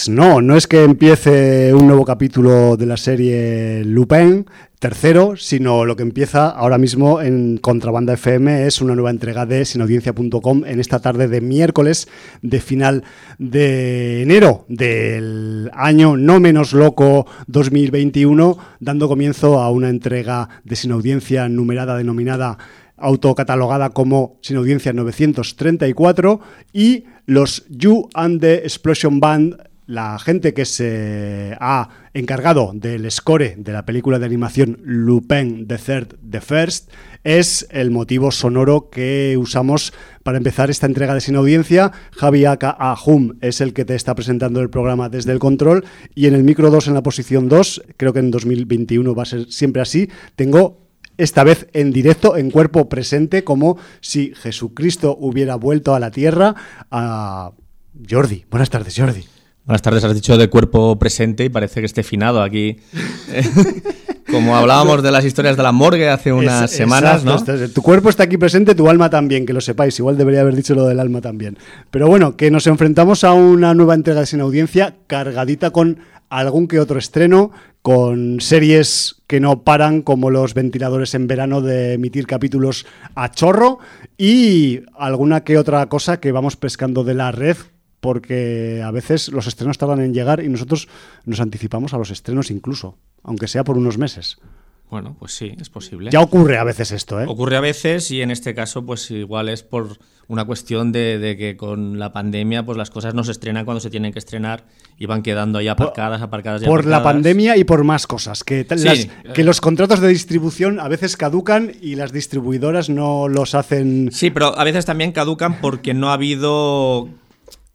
Pues no, no es que empiece un nuevo capítulo de la serie Lupin, tercero, sino lo que empieza ahora mismo en Contrabanda FM es una nueva entrega de sinaudiencia.com en esta tarde de miércoles de final de enero del año no menos loco 2021, dando comienzo a una entrega de Sinaudiencia numerada denominada autocatalogada como Sin Audiencia 934 y los You and the Explosion Band la gente que se ha encargado del score de la película de animación Lupin the Third, The First, es el motivo sonoro que usamos para empezar esta entrega de Sin Audiencia. Javi Aka Ahum es el que te está presentando el programa desde el control y en el micro 2 en la posición 2, creo que en 2021 va a ser siempre así, tengo esta vez en directo, en cuerpo presente, como si Jesucristo hubiera vuelto a la tierra a Jordi. Buenas tardes, Jordi. Buenas tardes, has dicho de cuerpo presente y parece que esté finado aquí. Como hablábamos de las historias de la morgue hace unas semanas, ¿no? Tu cuerpo está aquí presente, tu alma también, que lo sepáis. Igual debería haber dicho lo del alma también. Pero bueno, que nos enfrentamos a una nueva entrega de Sin Audiencia cargadita con algún que otro estreno, con series que no paran, como los ventiladores en verano de emitir capítulos a chorro, y alguna que otra cosa que vamos pescando de la red, porque a veces los estrenos tardan en llegar y nosotros nos anticipamos a los estrenos incluso, aunque sea por unos meses. Bueno, pues sí, es posible. Ya ocurre a veces esto, ¿eh? Ocurre a veces y en este caso, pues igual es por una cuestión de, que con la pandemia, pues las cosas no se estrenan cuando se tienen que estrenar y van quedando ahí aparcadas, aparcadas. Y por la pandemia y por más cosas. Que, que los contratos de distribución a veces caducan y las distribuidoras no los hacen. Sí, pero a veces también caducan porque no ha habido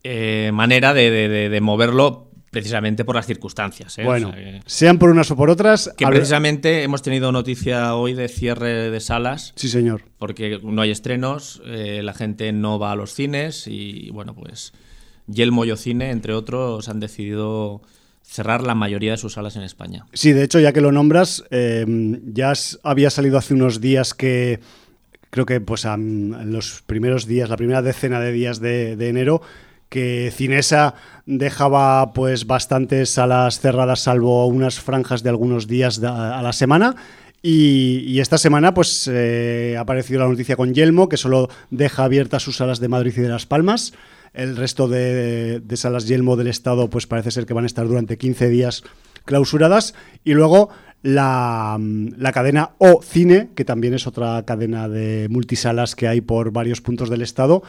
eh, manera de, moverlo precisamente por las circunstancias. ¿eh? Bueno, sean por unas o por otras. Que precisamente hemos tenido noticia hoy de cierre de salas. Sí, señor. Porque no hay estrenos, eh, la gente no va a los cines y bueno, pues Yelmo Cine, entre otros, han decidido cerrar la mayoría de sus salas en España. Sí, de hecho, ya que lo nombras, ya había salido hace unos días que creo que pues en los primeros días, la primera decena de días de enero, que Cinesa dejaba pues bastantes salas cerradas salvo unas franjas de algunos días a la semana. Y, esta semana pues eh, ha aparecido la noticia con Yelmo que solo deja abiertas sus salas de Madrid y de Las Palmas. El resto de, salas Yelmo del Estado pues parece ser que van a estar durante 15 días clausuradas. Y luego la, la, cadena O Cine, que también es otra cadena de multisalas que hay por varios puntos del estado,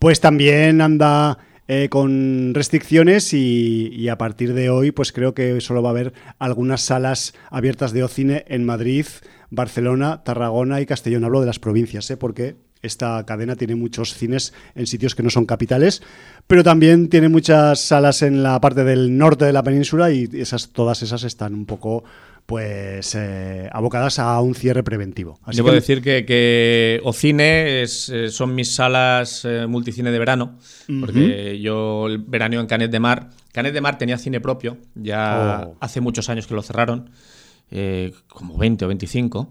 pues también anda eh, con restricciones y, a partir de hoy pues creo que solo va a haber algunas salas abiertas de Ocine en Madrid, Barcelona, Tarragona y Castellón. Hablo de las provincias, ¿eh? porque esta cadena tiene muchos cines en sitios que no son capitales, pero también tiene muchas salas en la parte del norte de la península y esas, todas esas están un poco pues eh, abocadas a un cierre preventivo. Así Debo decir que, que Ocine es, eh, son mis salas eh, multicine de verano, porque yo el verano en Canet de Mar, Canet de Mar tenía cine propio, ya oh. hace muchos años que lo cerraron, como 20 o 25,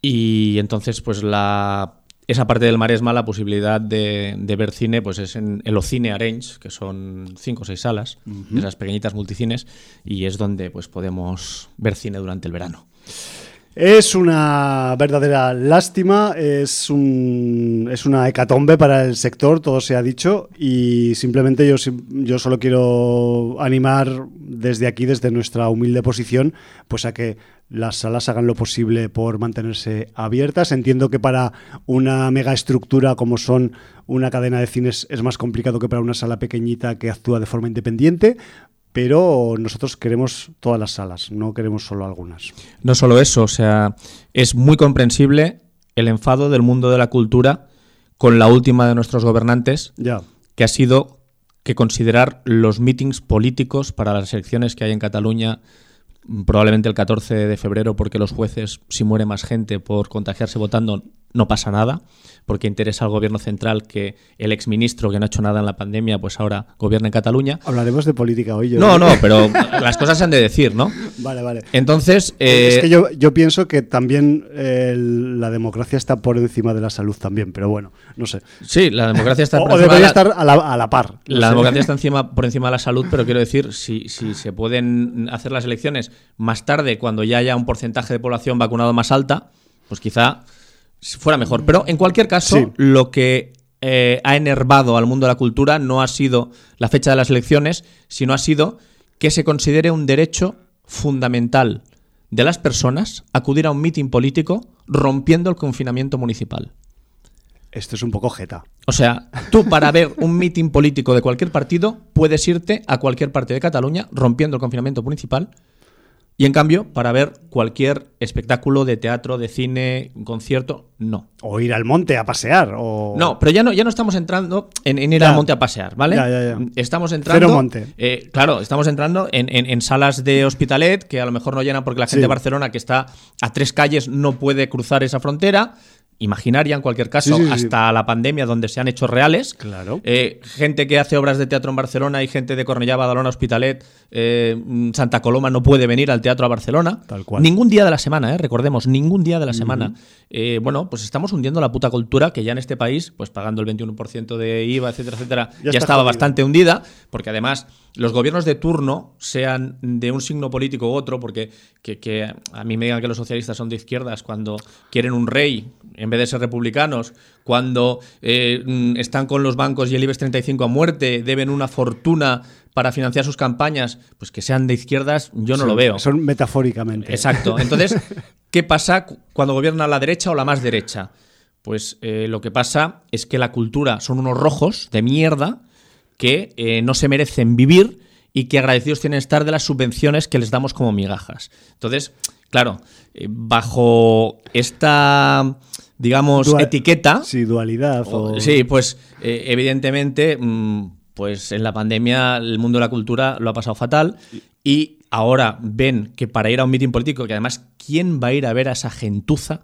y entonces pues la esa parte del Maresma, la posibilidad de, ver cine, pues es en el Ocine Arange, que son cinco o seis salas, esas pequeñitas multicines, y es donde pues podemos ver cine durante el verano. Es una verdadera lástima, es, un, es una hecatombe para el sector, todo se ha dicho, y simplemente yo, yo solo quiero animar desde aquí, desde nuestra humilde posición, pues a que las salas hagan lo posible por mantenerse abiertas. Entiendo que para una mega estructura como son una cadena de cines es más complicado que para una sala pequeñita que actúa de forma independiente, pero nosotros queremos todas las salas, no queremos solo algunas. No solo eso, o sea, es muy comprensible el enfado del mundo de la cultura con la última de nuestros gobernantes, ya. que ha sido que considerar los meetings políticos para las elecciones que hay en Cataluña probablemente el 14 de febrero porque los jueces, si muere más gente por contagiarse votando, no pasa nada porque interesa al gobierno central que el exministro que no ha hecho nada en la pandemia, pues ahora gobierna en Cataluña. Hablaremos de política hoy. Yo no, no, pero las cosas se han de decir, ¿no? Vale, vale. Entonces... es que yo, yo, pienso que también eh, la democracia está por encima de la salud también, pero bueno, no sé. Sí, la democracia está por o, debería estar a la, a la par. la democracia está encima, por encima de la salud, pero quiero decir, si, si se pueden hacer las elecciones más tarde, cuando ya haya un porcentaje de población vacunado más alta, pues quizá fuera mejor. Pero en cualquier caso, lo que eh, ha enervado al mundo de la cultura no ha sido la fecha de las elecciones, sino ha sido que se considere un derecho fundamental de las personas acudir a un mitin político rompiendo el confinamiento municipal. Esto es un poco jeta. O sea, tú para ver un mitin político de cualquier partido puedes irte a cualquier parte de Cataluña rompiendo el confinamiento municipal y en cambio, para ver cualquier espectáculo de teatro, de cine, concierto, no. O ir al monte a pasear. O... No, pero ya no, ya no estamos entrando en, ir al monte a pasear, ¿vale? Ya, ya, estamos entrando. Cero monte. Eh, claro, estamos entrando en, salas de hospitalet que a lo mejor no llenan porque la gente de Barcelona, que está a tres calles, no puede cruzar esa frontera imaginaria en cualquier caso, hasta la pandemia, donde se han hecho reales. Claro. Eh, gente que hace obras de teatro en Barcelona y gente de Cornellá, Badalona, Hospitalet, eh, Santa Coloma no puede venir al teatro a Barcelona. Tal cual. Ningún día de la semana, eh, recordemos, ningún día de la semana. Eh, bueno, pues estamos hundiendo la puta cultura que ya en este país, pues pagando el 21% de IVA, etcétera, etcétera, ya, estaba bastante hundida, porque además los gobiernos de turno, sean de un signo político u otro, porque que, a mí me digan que los socialistas son de izquierdas cuando quieren un rey en vez de ser republicanos, cuando eh, mm, están con los bancos y el IBEX 35 a muerte, deben una fortuna para financiar sus campañas, pues que sean de izquierdas, yo no lo veo. Son metafóricamente. Exacto. Entonces, ¿qué pasa cuando gobierna la derecha o la más derecha? Pues eh, lo que pasa es que la cultura son unos rojos de mierda que eh, no se merecen vivir y que agradecidos tienen estar de las subvenciones que les damos como migajas. Entonces, claro, eh, bajo esta, digamos, etiqueta... Sí, dualidad. O... Sí, pues evidentemente... Mm, pues en la pandemia el mundo de la cultura lo ha pasado fatal y ahora ven que para ir a un mitin político, que además, ¿quién va a ir a ver a esa gentuza?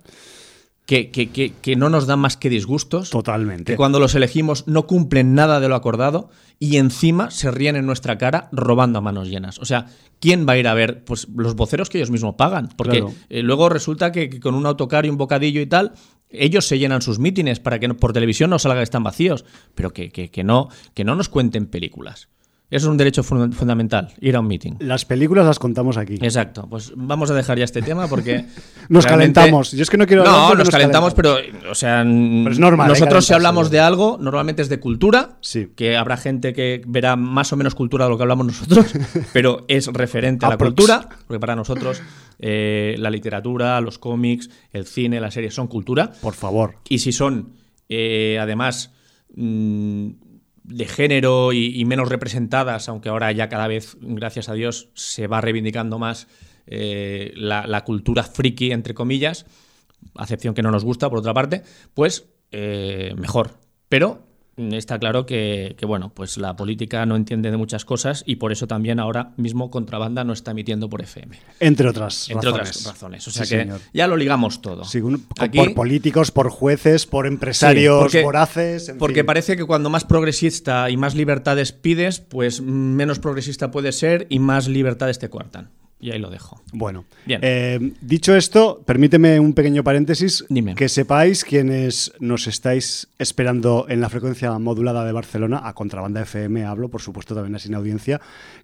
Que, que, que, no nos dan más que disgustos. Totalmente. Que cuando los elegimos no cumplen nada de lo acordado y encima se ríen en nuestra cara robando a manos llenas. O sea, ¿quién va a ir a ver? Pues los voceros que ellos mismos pagan. Porque eh, luego resulta que, con un autocar y un bocadillo y tal, ellos se llenan sus mítines para que por televisión no salga que están vacíos, pero que, que, no, que no nos cuenten películas. Eso es un derecho fundamental, ir a un meeting. Las películas las contamos aquí. Exacto. Pues vamos a dejar ya este tema porque. nos calentamos. Yo es que no quiero. No, nos, calentamos, pero. O sea. es normal. Nosotros, si hablamos de algo, normalmente es de cultura. Sí. Que habrá gente que verá más o menos cultura de lo que hablamos nosotros, pero es referente a la cultura, porque para nosotros eh, la literatura, los cómics, el cine, las series son cultura. Por favor. Y si son, eh, además. Mm, de género y, menos representadas, aunque ahora ya cada vez, gracias a Dios, se va reivindicando más eh, la, cultura friki, entre comillas, acepción que no nos gusta, por otra parte, pues eh, mejor. Pero está claro que, bueno, pues la política no entiende de muchas cosas y por eso también ahora mismo Contrabanda no está emitiendo por FM. Entre otras Entre razones. otras razones. O sea que ya lo ligamos todo. por políticos, por jueces, por empresarios porque, voraces. porque parece que cuando más progresista y más libertades pides, pues menos progresista puede ser y más libertades te cuartan. Y ahí lo dejo. Bueno, eh, dicho esto, permíteme un pequeño paréntesis. Dime. Que sepáis quienes nos estáis esperando en la frecuencia modulada de Barcelona, a Contrabanda FM hablo, por supuesto también a Sin Audiencia,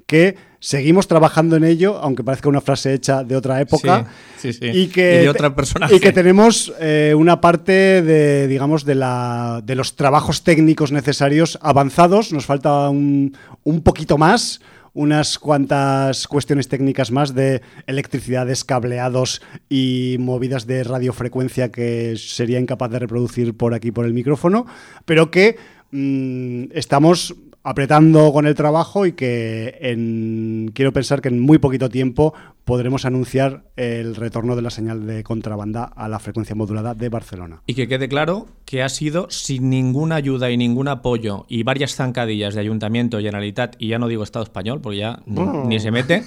que seguimos trabajando en ello, aunque parezca una frase hecha de otra época. Sí, sí, Y que, de otra persona. Y que tenemos eh, una parte de, digamos, de, la, de los trabajos técnicos necesarios avanzados. Nos falta un, un poquito más unas cuantas cuestiones técnicas más de electricidades, cableados y movidas de radiofrecuencia que sería incapaz de reproducir por aquí por el micrófono, pero que mm, estamos apretando con el trabajo y que en, quiero pensar que en muy poquito tiempo podremos anunciar el retorno de la señal de contrabanda a la frecuencia modulada de Barcelona. Y que quede claro que ha sido sin ninguna ayuda y ningún apoyo y varias zancadillas de Ayuntamiento, Generalitat y ya no digo Estado español porque ya ni se mete.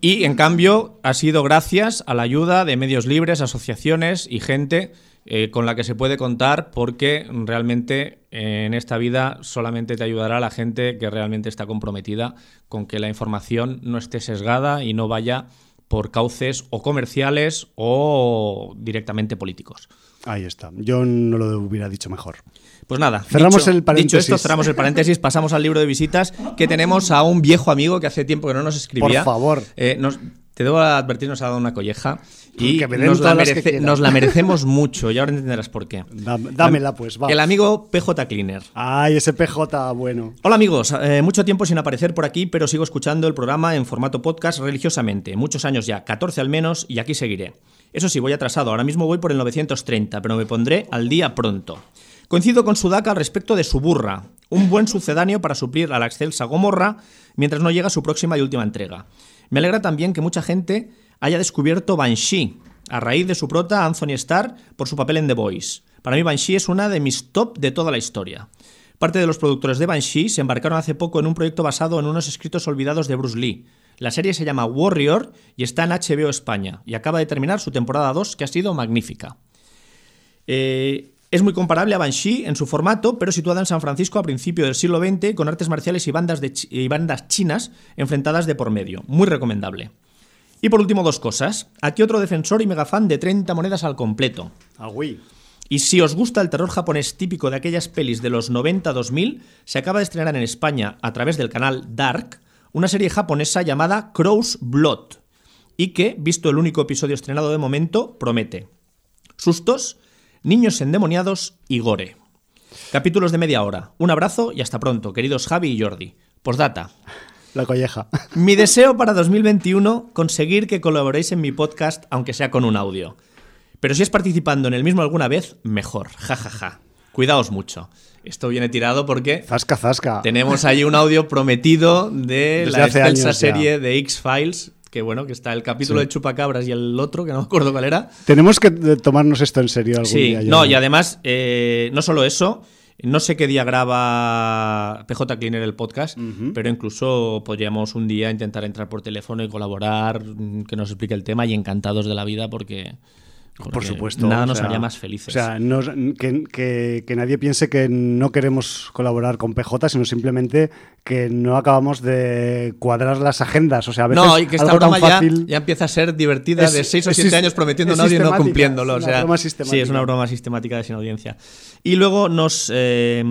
Y en cambio ha sido gracias a la ayuda de medios libres, asociaciones y gente eh, con la que se puede contar porque realmente eh, en esta vida solamente te ayudará la gente que realmente está comprometida con que la información no esté sesgada y no vaya por cauces o comerciales o directamente políticos. Ahí está. Yo no lo hubiera dicho mejor. Pues nada, cerramos el paréntesis. Dicho esto, cerramos el paréntesis, pasamos al libro de visitas que tenemos a un viejo amigo que hace tiempo que no nos escribía. Por favor. Eh, te debo advertir, nos ha dado una colleja y nos la, nos la, merecemos mucho y ahora entenderás por qué. Dámela pues, va. El amigo PJ Cleaner. Ay, ese PJ bueno. Hola amigos, eh, mucho tiempo sin aparecer por aquí, pero sigo escuchando el programa en formato podcast religiosamente. Muchos años ya, 14 al menos, y aquí seguiré. Eso sí, voy atrasado, ahora mismo voy por el 930, pero me pondré al día pronto. Coincido con Sudaka al respecto de Suburra, un buen sucedáneo para suplir a la excelsa Gomorra mientras no llega su próxima y última entrega. Me alegra también que mucha gente haya descubierto Banshee, a raíz de su prota Anthony Starr por su papel en The Voice. Para mí Banshee es una de mis top de toda la historia. Parte de los productores de Banshee se embarcaron hace poco en un proyecto basado en unos escritos olvidados de Bruce Lee. La serie se llama Warrior y está en HBO España y acaba de terminar su temporada 2 que ha sido magnífica. Eh, es muy comparable a Banshee en su formato, pero situada en San Francisco a principios del siglo XX con artes marciales y bandas, de y bandas chinas enfrentadas de por medio. Muy recomendable. Y por último, dos cosas. Aquí otro defensor y mega fan de 30 monedas al completo. Ah, y si os gusta el terror japonés típico de aquellas pelis de los 90-2000, se acaba de estrenar en España a través del canal Dark una serie japonesa llamada Crow's Blood y que, visto el único episodio estrenado de momento, promete. Sustos, Niños endemoniados y gore. Capítulos de media hora. Un abrazo y hasta pronto, queridos Javi y Jordi. Postdata. La colleja. Mi deseo para 2021, conseguir que colaboréis en mi podcast, aunque sea con un audio. Pero si es participando en el mismo alguna vez, mejor. Ja, ja, ja. Cuidaos mucho. Esto viene tirado porque. Zasca, zasca. Tenemos ahí un audio prometido de la excelsa serie de X-Files que bueno, que está el capítulo de Chupacabras y el otro, que no me acuerdo cuál era. Tenemos que tomarnos esto en serio algún sí, día. no, y además, eh, no solo eso, no sé qué día graba PJ Cleaner el podcast, pero incluso podríamos un día intentar entrar por teléfono y colaborar, que nos explique el tema y encantados de la vida porque por supuesto. Nada nos haría más felices. O sea, que, nadie piense que no queremos colaborar con PJ, sino simplemente que no acabamos de cuadrar las agendas. O sea, a veces no, y que esta broma ya, empieza a ser divertida de 6 o 7 años prometiendo un audio y no cumpliéndolo. Es una broma sistemática. Sí, es una broma sistemática de sin audiencia. Y luego nos. Eh,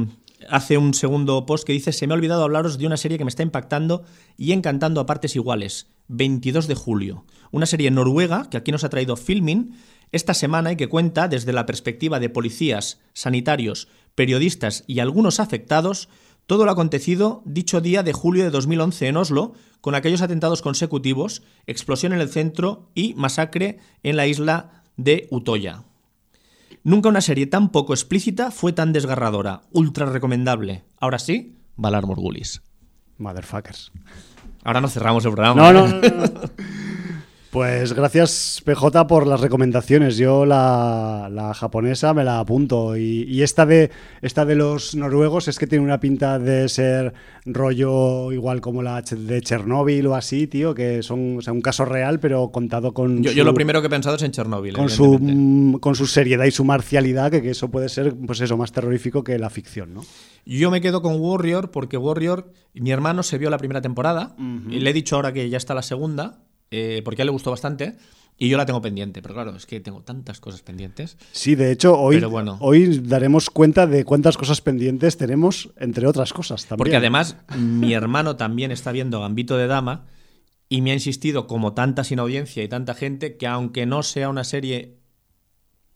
hace un segundo post que dice: Se me ha olvidado hablaros de una serie que me está impactando y encantando a partes iguales. 22 de julio. Una serie noruega que aquí nos ha traído Filming esta semana y que cuenta desde la perspectiva de policías, sanitarios, periodistas y algunos afectados todo lo acontecido dicho día de julio de 2011 en Oslo, con aquellos atentados consecutivos, explosión en el centro y masacre en la isla de Utoya. Nunca una serie tan poco explícita fue tan desgarradora, ultra recomendable. Ahora sí, Valar Morgulis. Motherfuckers. Ahora no cerramos el programa. no, no. no. Pues gracias PJ por las recomendaciones. Yo la, japonesa me la apunto. Y, esta, de, esta de los noruegos es que tiene una pinta de ser rollo igual como la de Chernóbil o así, tío, que son un caso real, pero contado con... Yo, yo, lo primero que he pensado es en Chernóbil. Con su, mm, con su seriedad y su marcialidad, que, eso puede ser pues eso, más terrorífico que la ficción, ¿no? Yo me quedo con Warrior porque Warrior, mi hermano se vio la primera temporada y le he dicho ahora que ya está la segunda eh, porque a él le gustó bastante. Y yo la tengo pendiente, pero claro, es que tengo tantas cosas pendientes. Sí, de hecho, hoy, hoy daremos cuenta de cuántas cosas pendientes tenemos, entre otras cosas también. Porque además, mi hermano también está viendo Gambito de Dama y me ha insistido, como tanta sin audiencia y tanta gente, que aunque no sea una serie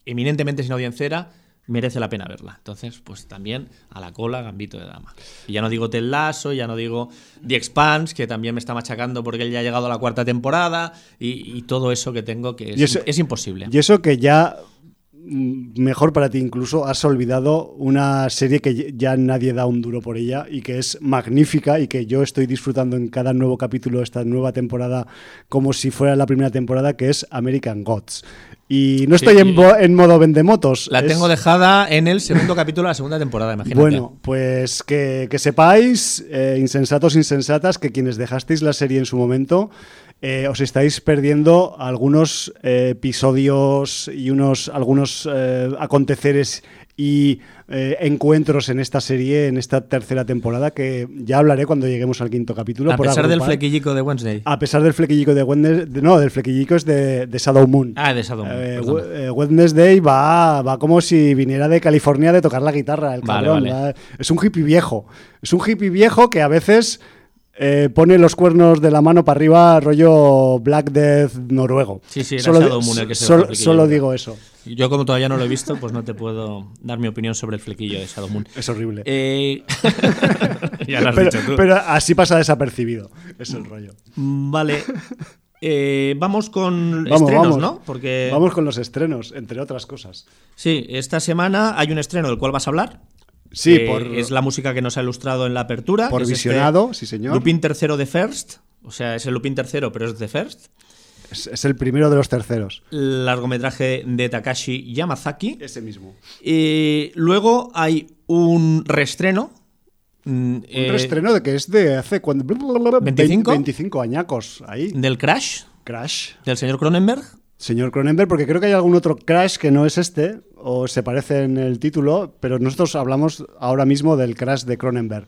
eminentemente sin audiencera, merece la pena verla. Entonces, pues también a la cola, Gambito de Dama. Y ya no digo Ted Lasso, ya no digo The Expanse, que también me está machacando porque él ya ha llegado a la cuarta temporada, y, todo eso que tengo que es, imposible. Y eso que ya mm, mejor para ti incluso, has olvidado una serie que ya nadie da un duro por ella y que es magnífica y que yo estoy disfrutando en cada nuevo capítulo de esta nueva temporada como si fuera la primera temporada, que es American Gods. Y no estoy en, en, modo vendemotos. La tengo dejada en el segundo capítulo de la segunda temporada, imagínate. Bueno, pues que, sepáis, eh, insensatos, insensatas, que quienes dejasteis la serie en su momento, eh, os estáis perdiendo algunos eh, episodios y unos algunos aconteceres y eh, encuentros en esta serie, en esta tercera temporada, que ya hablaré cuando lleguemos al quinto capítulo. A pesar del flequillico de Wednesday. A pesar del flequillico de Wednesday. No, del flequillico es de, Shadow Moon. Ah, de Shadow Moon. Eh, eh, Wednesday va, va como si viniera de California de tocar la guitarra, el cabrón. Es un hippie viejo. Es un hippie viejo que a veces eh, pone los cuernos de la mano para arriba, rollo Black Death noruego. Sí, sí, era solo, Shadow Moon el que se Solo, solo digo eso. Yo, como todavía no lo he visto, pues no te puedo dar mi opinión sobre el flequillo de Shadow Moon. Es horrible. Eh, ya lo has pero, dicho tú. Pero así pasa desapercibido. Es el rollo. Vale. Eh, vamos con estrenos, ¿no? Porque... Vamos con los estrenos, entre otras cosas. Sí, esta semana hay un estreno del cual vas a hablar. Sí, es la música que nos ha ilustrado en la apertura. Por este visionado, sí señor. Lupin tercero de First, o sea, es el Lupin tercero, pero es de First. Es, el primero de los terceros. Largometraje de Takashi Yamazaki. Ese mismo. Y luego hay un reestreno. Mm, un eh, reestreno de que es de hace cuando 25 25 añacos ahí. Del Crash. Crash. Del señor Cronenberg. Señor Cronenberg, porque creo que hay algún otro Crash que no es este, o se parece en el título, pero nosotros hablamos ahora mismo del Crash de Cronenberg.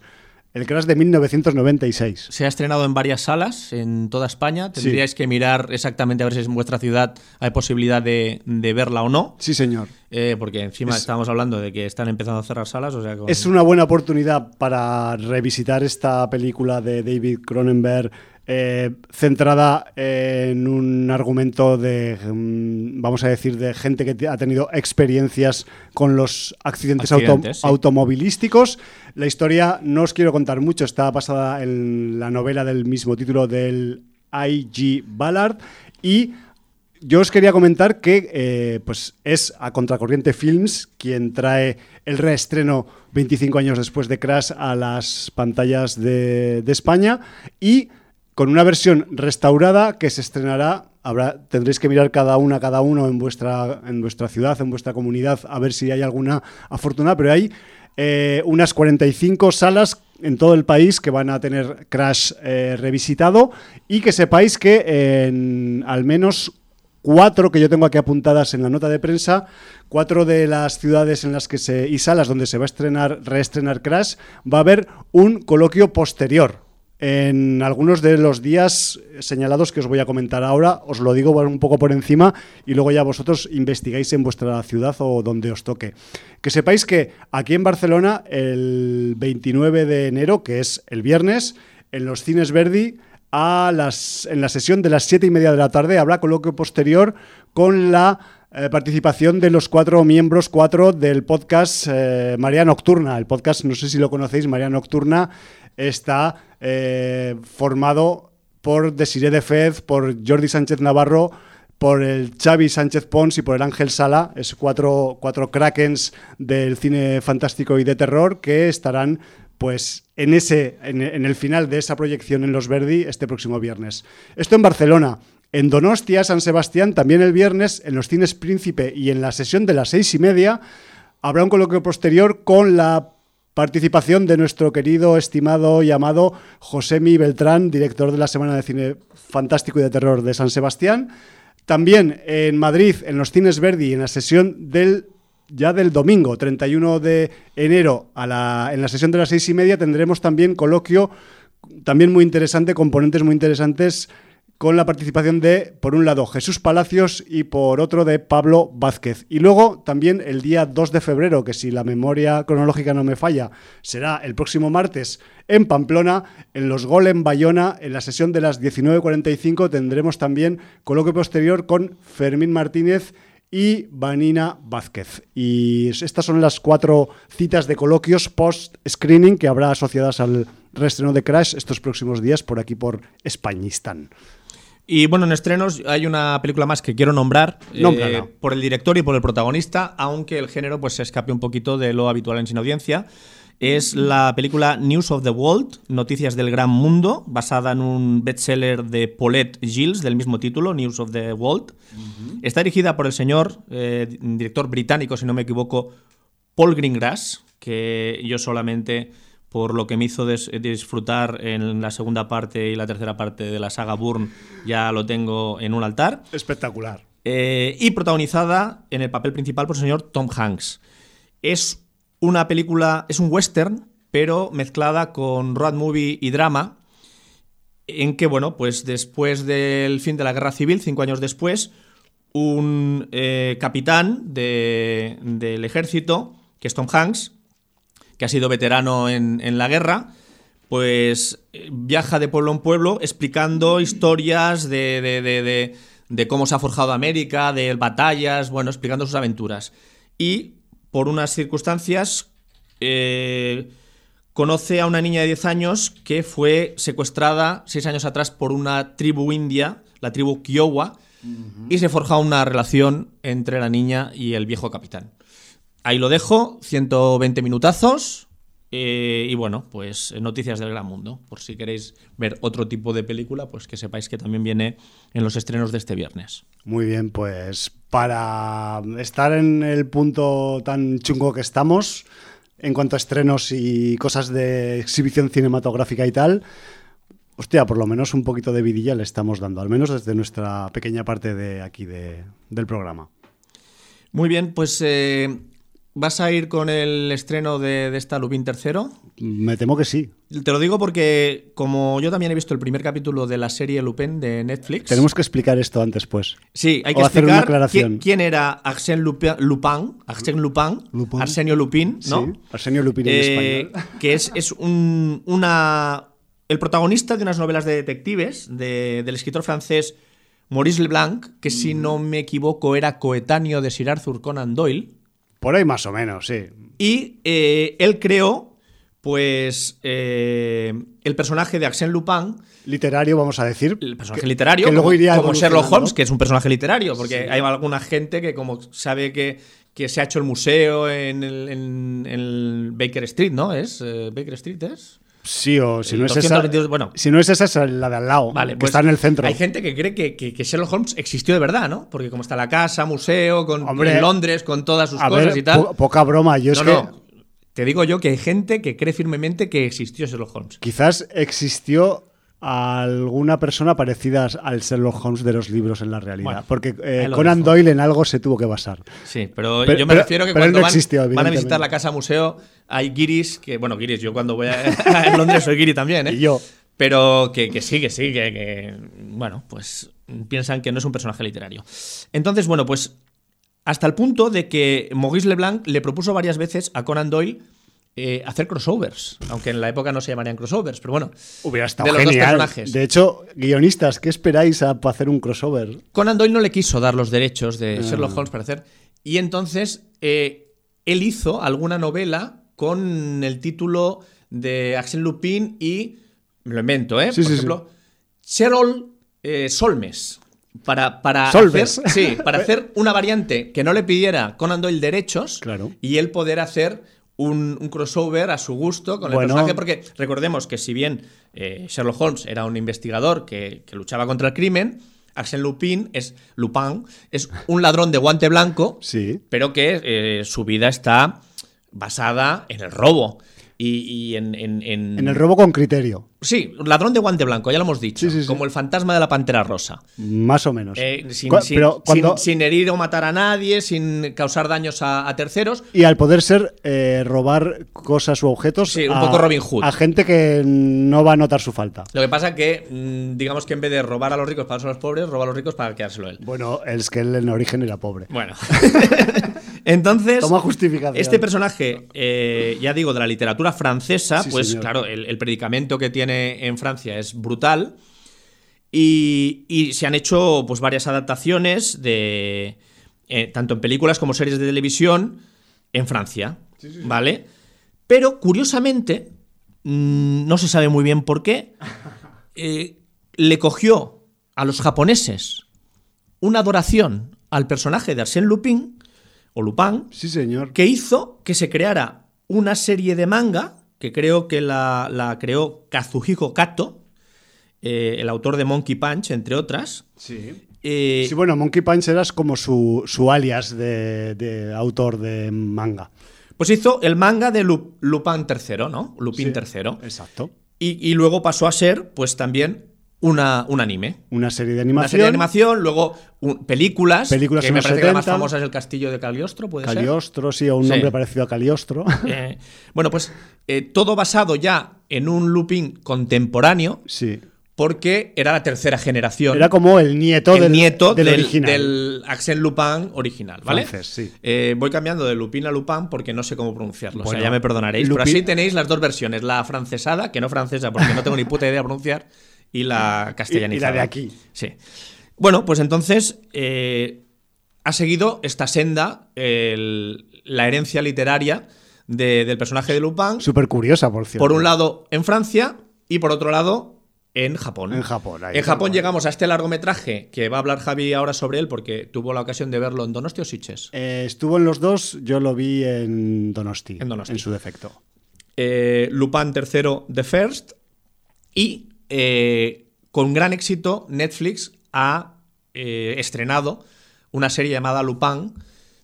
El Crash de 1996. Se ha estrenado en varias salas en toda España. Tendríais que mirar exactamente a ver si en vuestra ciudad hay posibilidad de, verla o no. Sí, señor. Eh, porque encima estamos hablando de que están empezando a cerrar salas. O sea, Es una buena oportunidad para revisitar esta película de David Cronenberg eh, centrada en un argumento de, mm, vamos a decir, de gente que ha tenido experiencias con los accidentes, automovilísticos. La historia no os quiero contar mucho, está basada en la novela del mismo título del I.G. Ballard y yo os quería comentar que eh, pues es a Contracorriente Films quien trae el reestreno 25 años después de Crash a las pantallas de, de España y con una versión restaurada que se estrenará. Habrá, tendréis que mirar cada una, cada uno en vuestra, en vuestra ciudad, en vuestra comunidad, a ver si hay alguna afortunada, pero hay eh, unas 45 salas en todo el país que van a tener Crash eh, revisitado y que sepáis que en al menos cuatro que yo tengo aquí apuntadas en la nota de prensa, cuatro de las ciudades en las que se y salas donde se va a estrenar, reestrenar Crash, va a haber un coloquio posterior en algunos de los días señalados que os voy a comentar ahora. Os lo digo un poco por encima y luego ya vosotros investigáis en vuestra ciudad o donde os toque. Que sepáis que aquí en Barcelona, el 29 de enero, que es el viernes, en los cines Verdi, a las, en la sesión de las 7 y media de la tarde, habrá coloquio posterior con la eh, participación de los cuatro miembros, cuatro del podcast eh, María Nocturna. El podcast, no sé si lo conocéis, María Nocturna está eh, formado por Desiree de Fez, por Jordi Sánchez Navarro, por el Xavi Sánchez Pons y por el Ángel Sala, es cuatro, cuatro krakens del cine fantástico y de terror que estarán pues en ese en, el final de esa proyección en Los Verdi este próximo viernes. Esto en Barcelona. En Donostia, San Sebastián, también el viernes, en los cines Príncipe y en la sesión de las seis y media, habrá un coloquio posterior con la Participación de nuestro querido, estimado y amado Josemi Beltrán, director de la Semana de Cine Fantástico y de Terror de San Sebastián. También en Madrid, en los Cines Verdi, en la sesión del ya del domingo, 31 de enero, a la, en la sesión de las seis y media, tendremos también coloquio, también muy interesante, componentes muy interesantes con la participación de, por un lado, Jesús Palacios y por otro de Pablo Vázquez. Y luego también el día 2 de febrero, que si la memoria cronológica no me falla, será el próximo martes en Pamplona, en los Golem Bayona, en la sesión de las 19.45 tendremos también coloquio posterior con Fermín Martínez y Vanina Vázquez. Y estas son las cuatro citas de coloquios post-screening que habrá asociadas al reestreno de Crash estos próximos días por aquí por Españistán. Y bueno, en estrenos hay una película más que quiero nombrar eh, por el director y por el protagonista, aunque el género pues se escape un poquito de lo habitual en Sin Audiencia. es la película News of the World, Noticias del Gran Mundo, basada en un bestseller de Paulette Gilles del mismo título, News of the World. Está dirigida por el señor, eh, director británico, si no me equivoco, Paul Greengrass, que yo solamente por lo que me hizo disfrutar en la segunda parte y la tercera parte de la saga Bourne, ya lo tengo en un altar. Espectacular. Eh, y protagonizada en el papel principal por el señor Tom Hanks. Es una película, es un western, pero mezclada con road movie y drama, en que, bueno, pues después del fin de la guerra civil, cinco años después, un eh, capitán del ejército, que es Tom Hanks, que ha sido veterano en, la guerra, pues eh, viaja de pueblo en pueblo explicando historias de, de cómo se ha forjado América, de batallas, bueno, explicando sus aventuras. Y por unas circunstancias, eh, conoce a una niña de 10 años que fue secuestrada seis años atrás por una tribu india, la tribu Kiowa, y se forja una relación entre la niña y el viejo capitán. Ahí lo dejo, 120 minutazos. Eh, y bueno, pues noticias del gran mundo. Por si queréis ver otro tipo de película, pues que sepáis que también viene en los estrenos de este viernes. Muy bien, pues para estar en el punto tan chungo que estamos, en cuanto a estrenos y cosas de exhibición cinematográfica y tal, hostia, por lo menos un poquito de vidilla le estamos dando, al menos desde nuestra pequeña parte de aquí del programa. Muy bien, pues eh, ¿Vas a ir con el estreno de, esta Lupin III? Me temo que sí. Te lo digo porque, como yo también he visto el primer capítulo de la serie Lupin de Netflix. Tenemos que explicar esto antes, pues. Sí, hay que explicar quién, era Arsène Lupin, Lupin, Arsène Lupin, Arsenio Lupin, ¿no? Sí, Arsenio Lupin en eh, español. Que es, es un, una, el protagonista de unas novelas de detectives del escritor francés Maurice Leblanc, que si no me equivoco era coetáneo de Sir Arthur Conan Doyle. Por ahí más o menos, sí. Y eh, él creó, pues, eh, el personaje de Arsène Lupin. Literario, vamos a decir. El personaje literario, como, Sherlock Holmes, que es un personaje literario, porque hay alguna gente que como sabe que, que se ha hecho el museo en el, Baker Street, ¿no? ¿Es? Eh, ¿Baker Street es? Sí, o si no, es esa, bueno, si no es esa, es la de al lado, vale, que pues está en el centro. Hay gente que cree que, Sherlock Holmes existió de verdad, ¿no? Porque como está la casa, museo, con, en Londres, con todas sus cosas y tal. poca broma, yo es que... Te digo yo que hay gente que cree firmemente que existió Sherlock Holmes. Quizás existió alguna persona parecida al Sherlock Holmes de los libros en la realidad. porque eh, Conan Doyle en algo se tuvo que basar. Sí, pero, yo me refiero que cuando van, a visitar la casa museo hay guiris, que bueno, guiris, yo cuando voy a, Londres soy guiri también, ¿eh? Y yo. Pero que, que sí, que sí, que, que, bueno, pues piensan que no es un personaje literario. Entonces, bueno, pues hasta el punto de que Maurice Leblanc le propuso varias veces a Conan Doyle eh, hacer crossovers, aunque en la época no se llamarían crossovers, pero bueno. Hubiera estado de genial. De hecho, guionistas, ¿qué esperáis a, para hacer un crossover? Conan Doyle no le quiso dar los derechos de ah. Sherlock Holmes para hacer. Y entonces eh, él hizo alguna novela con el título de Axel Lupin y. Me lo invento, ¿eh? Por ejemplo, Sherlock eh, Solmes. Para, para, hacer, sí, para hacer una variante que no le pidiera Conan Doyle derechos claro. y él poder hacer un, crossover a su gusto con el personaje, porque recordemos que si bien eh, Sherlock Holmes era un investigador que, luchaba contra el crimen, Arsène Lupin es Lupin, es un ladrón de guante blanco, sí. pero que eh, su vida está basada en el robo. Y, en, en, el robo con criterio. Sí, ladrón de guante blanco, ya lo hemos dicho. como el fantasma de la pantera rosa. Más o menos. Eh, sin, herir o matar a nadie, sin causar daños a, terceros. Y al poder ser eh, robar cosas u objetos. Sí, un poco Robin Hood. A gente que no va a notar su falta. Lo que pasa que, mm, digamos que en vez de robar a los ricos para a los pobres, roba a los ricos para quedárselo él. Bueno, es que él en origen era pobre. Bueno. Entonces, Toma justificación. este personaje, eh, ya digo, de la literatura francesa, pues claro, el, predicamento que tiene en Francia es brutal. Y, se han hecho pues varias adaptaciones de eh, tanto en películas como series de televisión en Francia, ¿vale? Pero curiosamente, mm, no se sabe muy bien por qué, eh, le cogió a los japoneses una adoración al personaje de Arsène Lupin o Lupin, sí, señor. que hizo que se creara una serie de manga que creo que la, la creó Kazuhiko Kato, eh, el autor de Monkey Punch, entre otras. Sí. Eh, Sí, bueno, Monkey Punch era como su, su alias de, de autor de manga. Pues hizo el manga de Lu- Lupin III, ¿no? Lupin Sí, III. Exacto. Y, y luego pasó a ser, pues también, una, un anime. Una serie de Una animación. serie de animación, luego un- películas. Películas que me parece que la más 70. famosa es El Castillo de Cagliostro, puede ser. Caliostro, sí, o un Sí. nombre parecido a Caliostro. Eh, bueno, pues eh, todo basado ya en un Lupin contemporáneo, sí. porque era la tercera generación. Era como el nieto el del, nieto del, del, original. del Arsène Lupin original, ¿vale? Francés, sí. Eh, voy cambiando de Lupin a Lupin porque no sé cómo pronunciarlo. o Bueno, sea, ya me perdonaréis. Pero Lupin- así tenéis las dos versiones: la francesada, que no francesa porque no tengo ni puta idea de pronunciar, y la castellanizada. Y- y la de aquí. Sí. Bueno, pues entonces eh, ha seguido esta senda, el- la herencia literaria de- del personaje de Lupin. Súper curiosa, por cierto. Por un lado en Francia y por otro lado en Japón. En Japón, ahí, en Japón llegamos a este largometraje que va a hablar Javi ahora sobre él porque tuvo la ocasión de verlo en Donosti o Sitges. Eh, estuvo en los dos, yo lo vi en Donosti. En Donosti. su defecto. Eh, Lupin III The First y eh, con gran éxito Netflix ha eh, estrenado una serie llamada Lupin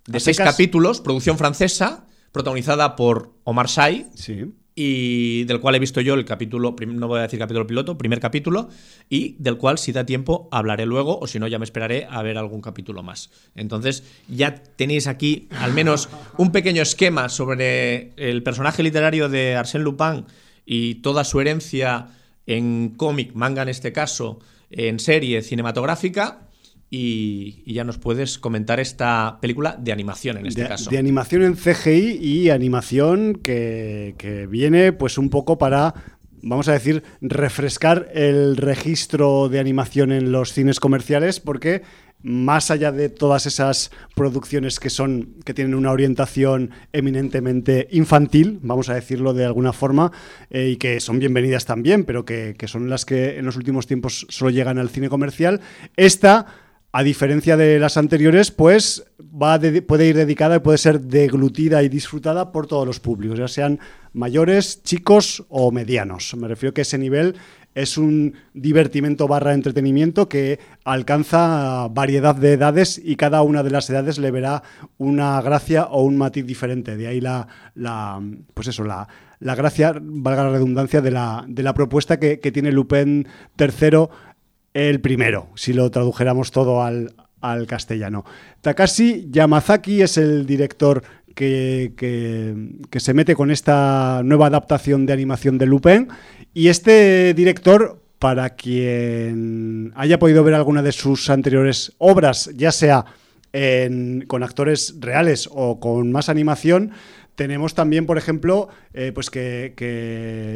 de seis secas. capítulos, producción francesa, protagonizada por Omar Sy, Sí. y del cual he visto yo el capítulo, no voy a decir capítulo piloto, primer capítulo, y del cual si da tiempo hablaré luego, o si no ya me esperaré a ver algún capítulo más. Entonces ya tenéis aquí al menos un pequeño esquema sobre el personaje literario de Arsène Lupin y toda su herencia en cómic, manga en este caso, en serie cinematográfica. Y, y ya nos puedes comentar esta película de animación en este de, caso. de animación en CGI y animación que, que viene pues un poco para, vamos a decir, refrescar el registro de animación en los cines comerciales porque más allá de todas esas producciones que son que tienen una orientación eminentemente infantil, vamos a decirlo de alguna forma, eh, y que son bienvenidas también, pero que, que son las que en los últimos tiempos solo llegan al cine comercial, esta a diferencia de las anteriores, pues va de- puede ir dedicada y puede ser deglutida y disfrutada por todos los públicos, ya sean mayores, chicos o medianos. Me refiero que ese nivel es un divertimento barra entretenimiento que alcanza variedad de edades y cada una de las edades le verá una gracia o un matiz diferente. De ahí la, la pues eso, la, la gracia, valga la redundancia, de la, de la propuesta que, que tiene Lupin III el primero, si lo tradujéramos todo al, al castellano. Takashi Yamazaki es el director que, que- se mete con esta nueva adaptación de animación de Lupin. Y este director, para quien haya podido ver alguna de sus anteriores obras, ya sea con actores reales o con más animación, tenemos también, por ejemplo, eh, pues que,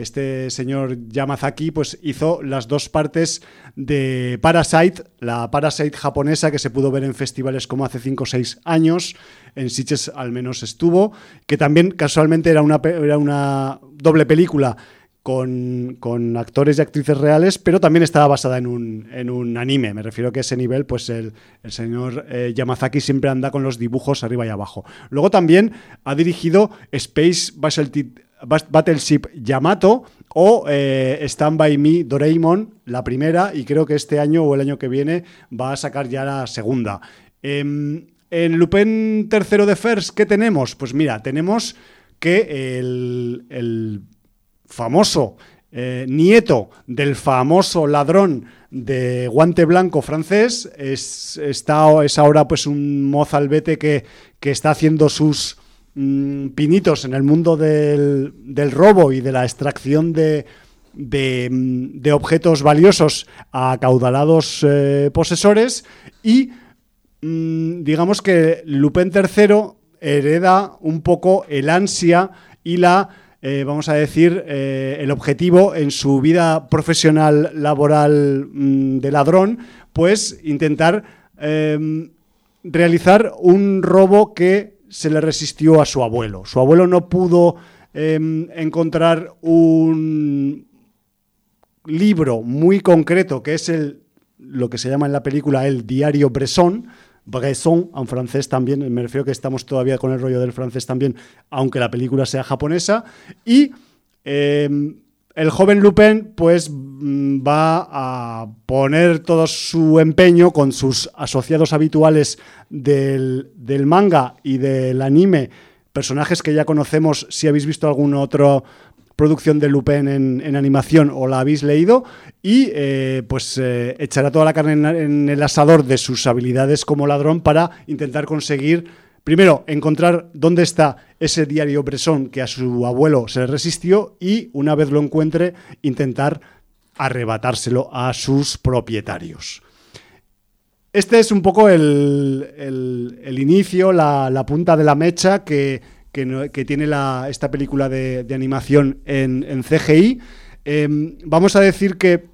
este señor Yamazaki pues hizo las dos partes de Parasite, la Parasite japonesa que se pudo ver en festivales como hace 5 o 6 años, en Sitges al menos estuvo, que también casualmente era una, era una doble película con, con actores y actrices reales, pero también estaba basada en un, en un anime. Me refiero que a ese nivel, pues el, el señor eh, Yamazaki siempre anda con los dibujos arriba y abajo. Luego también ha dirigido Space Battleship, Battleship Yamato o eh, Stand By Me Doraemon, la primera, y creo que este año o el año que viene va a sacar ya la segunda. Em, en Lupin III de First, ¿qué tenemos? Pues mira, tenemos que el, el famoso eh, nieto del famoso ladrón de guante blanco francés es, está, es ahora pues un mozalbete que, que está haciendo sus mm, pinitos en el mundo del, del robo y de la extracción de, de, mm, objetos valiosos a acaudalados eh, posesores y mm, digamos que Lupin III hereda un poco el ansia y la, eh, vamos a decir, eh, el objetivo en su vida profesional, laboral mm, de ladrón, pues intentar eh, realizar un robo que se le resistió a su abuelo. Su abuelo no pudo eh, encontrar un libro muy concreto que es el lo que se llama en la película el diario Bresson, Bresson, en francés también, me refiero que estamos todavía con el rollo del francés también, aunque la película sea japonesa. Y em, el joven Lupin pues mm, va a poner todo su empeño con sus asociados habituales del, del manga y del anime, personajes que ya conocemos si habéis visto alguna otra producción de Lupin en, animación o la habéis leído y eh, pues eh, echará toda la carne en, el asador de sus habilidades como ladrón para intentar conseguir, primero, encontrar dónde está ese diario Bresson que a su abuelo se le resistió y una vez lo encuentre intentar arrebatárselo a sus propietarios. Este es un poco el, inicio, la punta de la mecha que que, tiene esta película de, animación en, CGI. Em, vamos a decir que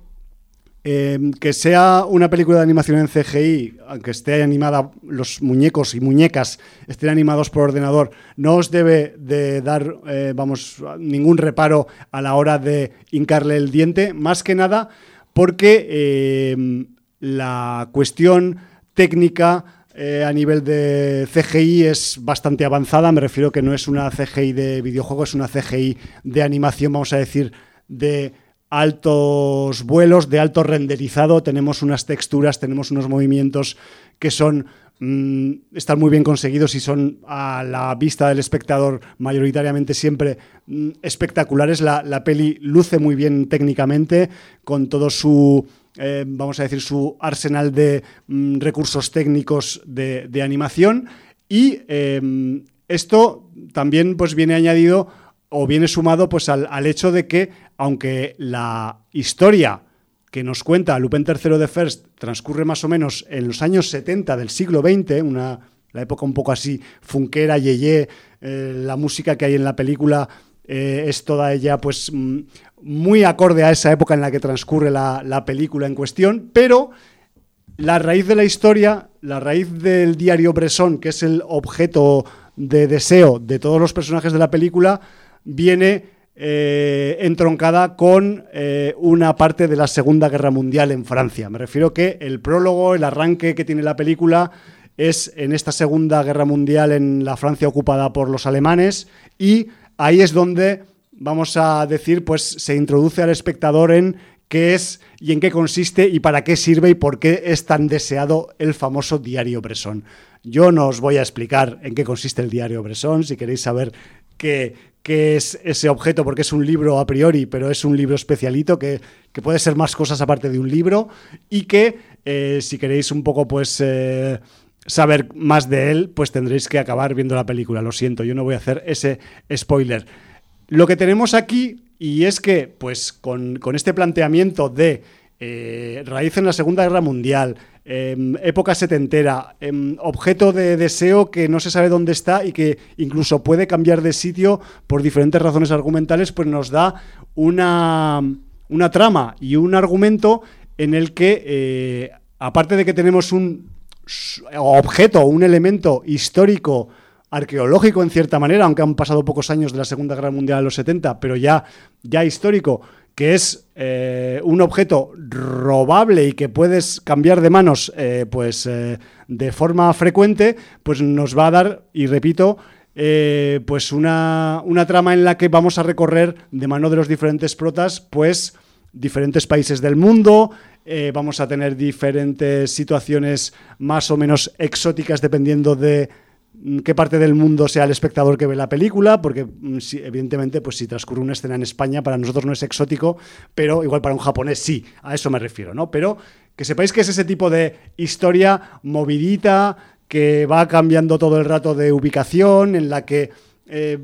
em, que sea una película de animación en CGI, aunque esté animada, los muñecos y muñecas estén animados por ordenador, no os debe de dar, eh, vamos, ningún reparo a la hora de hincarle el diente, más que nada porque em, la cuestión técnica eh, a nivel de CGI es bastante avanzada. Me refiero que no es una CGI de videojuego, es una CGI de animación, vamos a decir, de altos vuelos, de alto renderizado. Tenemos unas texturas, tenemos unos movimientos que son mm, están muy bien conseguidos y son a la vista del espectador mayoritariamente siempre mm, espectaculares. la peli luce muy bien técnicamente, con todo su eh, vamos a decir, su arsenal de mm, recursos técnicos de, animación. Y em, esto también pues, viene añadido o viene sumado pues, al, hecho de que, aunque la historia que nos cuenta Lupin III de First transcurre más o menos en los años 70 del siglo XX, una, la época un poco así funkera, yeye, eh, la música que hay en la película eh, es toda ella pues mm, muy acorde a esa época en la que transcurre la, película en cuestión, pero la raíz de la historia, la raíz del diario Bresson, que es el objeto de deseo de todos los personajes de la película, viene eh, entroncada con eh, una parte de la Segunda Guerra Mundial en Francia. Me refiero que el prólogo, el arranque que tiene la película es en esta Segunda Guerra Mundial en la Francia ocupada por los alemanes y ahí es donde vamos a decir, pues se introduce al espectador en qué es y en qué consiste y para qué sirve y por qué es tan deseado el famoso diario Bresson. Yo no os voy a explicar en qué consiste el diario Bresson, si queréis saber qué, qué es ese objeto, porque es un libro a priori, pero es un libro especialito que, puede ser más cosas aparte de un libro y que eh, si queréis un poco pues... Eh, saber más de él, pues tendréis que acabar viendo la película. Lo siento, yo no voy a hacer ese spoiler. Lo que tenemos aquí, y es que, pues, con, este planteamiento de eh, raíz en la Segunda Guerra Mundial, em, época setentera, em, objeto de deseo que no se sabe dónde está y que incluso puede cambiar de sitio por diferentes razones argumentales, pues nos da una, una trama y un argumento en el que, eh, aparte de que tenemos un objeto, un elemento histórico, arqueológico en cierta manera, aunque han pasado pocos años de la Segunda Guerra Mundial a los 70, pero ya, ya histórico, que es eh, un objeto robable y que puedes cambiar de manos eh, pues, eh, de forma frecuente, pues nos va a dar, y repito, pues una, una, trama en la que vamos a recorrer de mano de los diferentes protas, pues diferentes países del mundo, vamos a tener diferentes situaciones más o menos exóticas dependiendo de Mm, qué parte del mundo sea el espectador que ve la película, porque mm, evidentemente pues si transcurre una escena en España para nosotros no es exótico, pero igual para un japonés sí, a eso me refiero, ¿no? Pero que sepáis que es ese tipo de historia movidita, que va cambiando todo el rato de ubicación, en la que... Eh,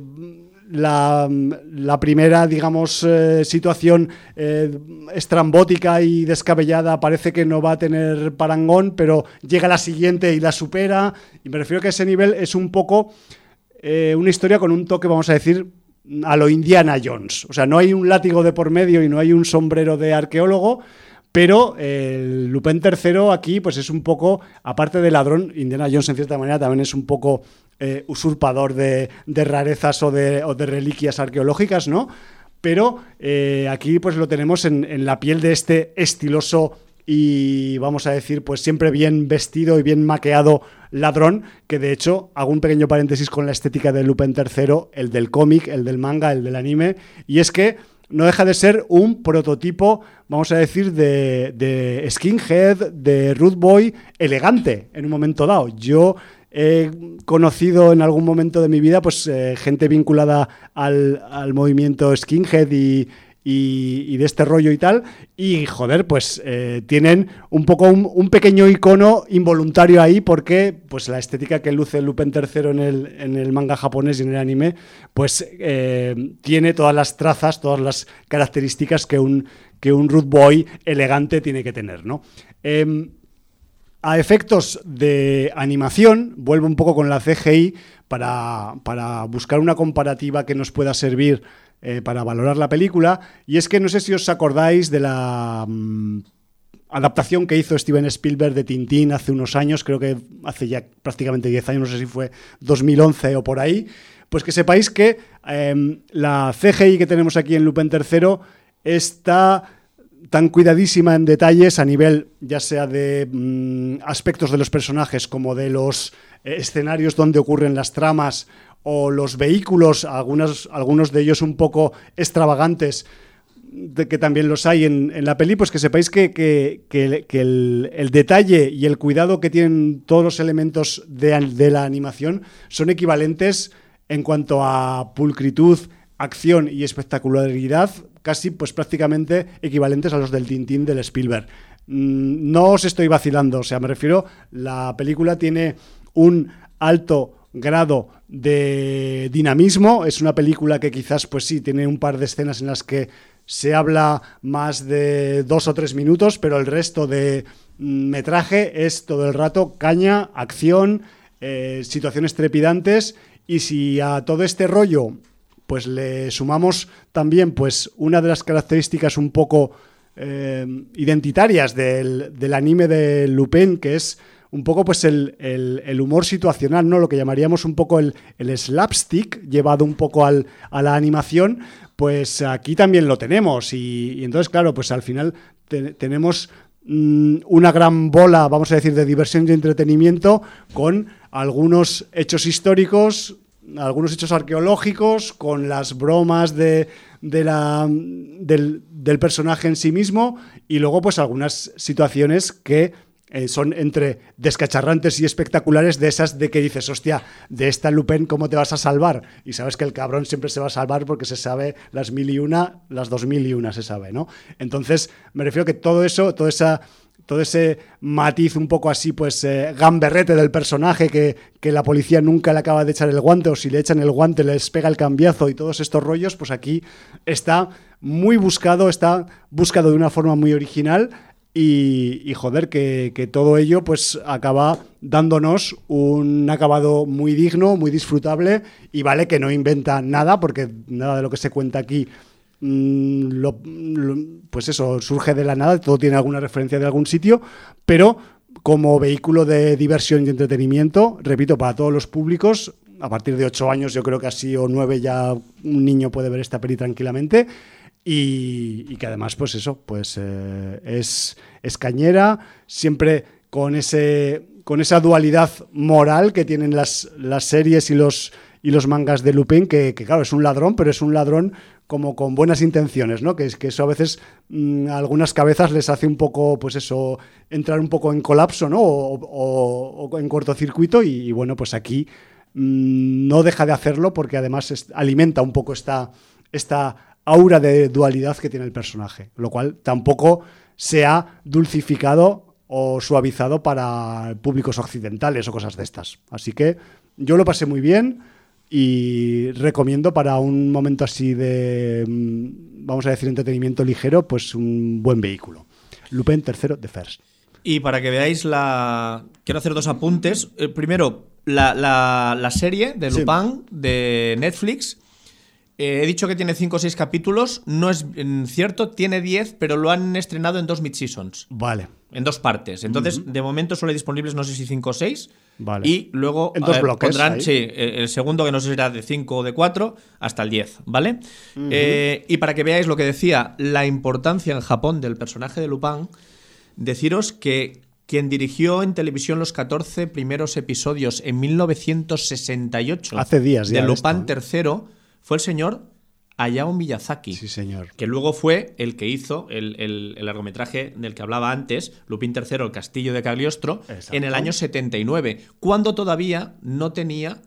la, primera, digamos, eh, situación eh, estrambótica y descabellada parece que no va a tener parangón, pero llega la siguiente y la supera. Y me refiero que ese nivel es un poco eh, una historia con un toque, vamos a decir, a lo Indiana Jones. O sea, no hay un látigo de por medio y no hay un sombrero de arqueólogo, pero el Lupin III aquí, pues es un poco, aparte de ladrón, Indiana Jones en cierta manera también es un poco eh, usurpador de, rarezas o de, reliquias arqueológicas, ¿no? Pero eh, aquí pues lo tenemos en, la piel de este estiloso y vamos a decir, pues siempre bien vestido y bien maqueado ladrón, que de hecho hago un pequeño paréntesis con la estética de Lupin III, el del cómic, el del manga, el del anime, y es que no deja de ser un prototipo, vamos a decir, de, de skinhead, de root boy elegante en un momento dado. Yo he conocido en algún momento de mi vida pues eh, gente vinculada al, al movimiento skinhead y, y, de este rollo y tal. Y joder, pues eh, tienen un poco un, pequeño icono involuntario ahí porque pues la estética que luce Lupin III en el, en el manga japonés y en el anime, pues eh, tiene todas las trazas, todas las características que un, que un root boy elegante tiene que tener, ¿no? Em, a efectos de animación, vuelvo un poco con la CGI para, para buscar una comparativa que nos pueda servir eh, para valorar la película. Y es que no sé si os acordáis de la mm, adaptación que hizo Steven Spielberg de Tintín hace unos años, creo que hace ya prácticamente 10 años, no sé si fue 2011 o por ahí. Pues que sepáis que em, la CGI que tenemos aquí en Lupin III está tan cuidadísima en detalles a nivel ya sea de mm, aspectos de los personajes como de los eh, escenarios donde ocurren las tramas o los vehículos, algunos, algunos de ellos un poco extravagantes, de que también los hay en, la peli, pues que sepáis que, el, detalle y el cuidado que tienen todos los elementos de, la animación son equivalentes en cuanto a pulcritud, acción y espectacularidad, casi pues prácticamente equivalentes a los del Tintín del Spielberg. Mm, no os estoy vacilando, o sea, me refiero, la película tiene un alto grado de dinamismo. Es una película que quizás, pues sí, tiene un par de escenas en las que se habla más de dos o tres minutos, pero el resto de mm, metraje es todo el rato caña, acción, eh, situaciones trepidantes. Y si a todo este rollo, pues le sumamos también, pues una de las características un poco eh, identitarias del, del anime de Lupin, que es un poco pues el, humor situacional, ¿no? Lo que llamaríamos un poco el, slapstick, llevado un poco al, a la animación, pues aquí también lo tenemos. Y, entonces, claro, pues al final tenemos mm, una gran bola, vamos a decir, de diversión y entretenimiento con algunos hechos históricos, algunos hechos arqueológicos, con las bromas de, la, del, del personaje en sí mismo y luego pues algunas situaciones que eh, son entre descacharrantes y espectaculares de esas de que dices, hostia, de esta Lupin, ¿cómo te vas a salvar? Y sabes que el cabrón siempre se va a salvar porque se sabe las mil y una, las dos mil y una se sabe, ¿no? Entonces, me refiero que todo eso, toda esa todo ese matiz un poco así, pues eh, gamberrete del personaje que, que, la policía nunca le acaba de echar el guante o si le echan el guante les pega el cambiazo y todos estos rollos, pues aquí está muy buscado, está buscado de una forma muy original y, joder, que, todo ello pues acaba dándonos un acabado muy digno, muy disfrutable y vale que no inventa nada porque nada de lo que se cuenta aquí mm, pues eso surge de la nada, todo tiene alguna referencia de algún sitio, pero como vehículo de diversión y entretenimiento, repito, para todos los públicos, a partir de ocho años yo creo que así o nueve ya un niño puede ver esta peli tranquilamente y, que además, pues eso, pues eh, es, es cañera, siempre con, ese, con esa dualidad moral que tienen las, las series y los, y los mangas de Lupin, que, claro, es un ladrón, pero es un ladrón como con buenas intenciones, ¿no? Que, que eso a veces mm, a algunas cabezas les hace un poco, pues eso, entrar un poco en colapso, ¿no? O, en cortocircuito y, bueno, pues aquí mm, no deja de hacerlo porque además alimenta un poco esta, esta aura de dualidad que tiene el personaje, lo cual tampoco se ha dulcificado o suavizado para públicos occidentales o cosas de estas. Así que yo lo pasé muy bien y recomiendo para un momento así de, mm, vamos a decir, entretenimiento ligero, pues un buen vehículo. Lupin tercero de First. Y para que veáis la... Quiero hacer dos apuntes. Eh, primero, la, serie de Lupin de Netflix eh, he dicho que tiene 5 o 6 capítulos. No es cierto, tiene 10, pero lo han estrenado en dos mid-seasons. Vale. En dos partes. Entonces, de momento solo hay disponibles, no sé si 5 o 6. Vale. Y luego en dos bloques, pondrán, sí, eh, el segundo, que no sé si será de 5 o de 4, hasta el 10, ¿vale? Eh, y para que veáis lo que decía, la importancia en Japón del personaje de Lupin, deciros que quien dirigió en televisión los 14 primeros episodios en 1968 Hace días ya de Lupin III fue el señor Hayao Miyazaki. Sí, señor. Que luego fue el que hizo el, el- el largometraje del que hablaba antes, Lupin III, El Castillo de Cagliostro, Exacto. en el año 79, cuando todavía no tenía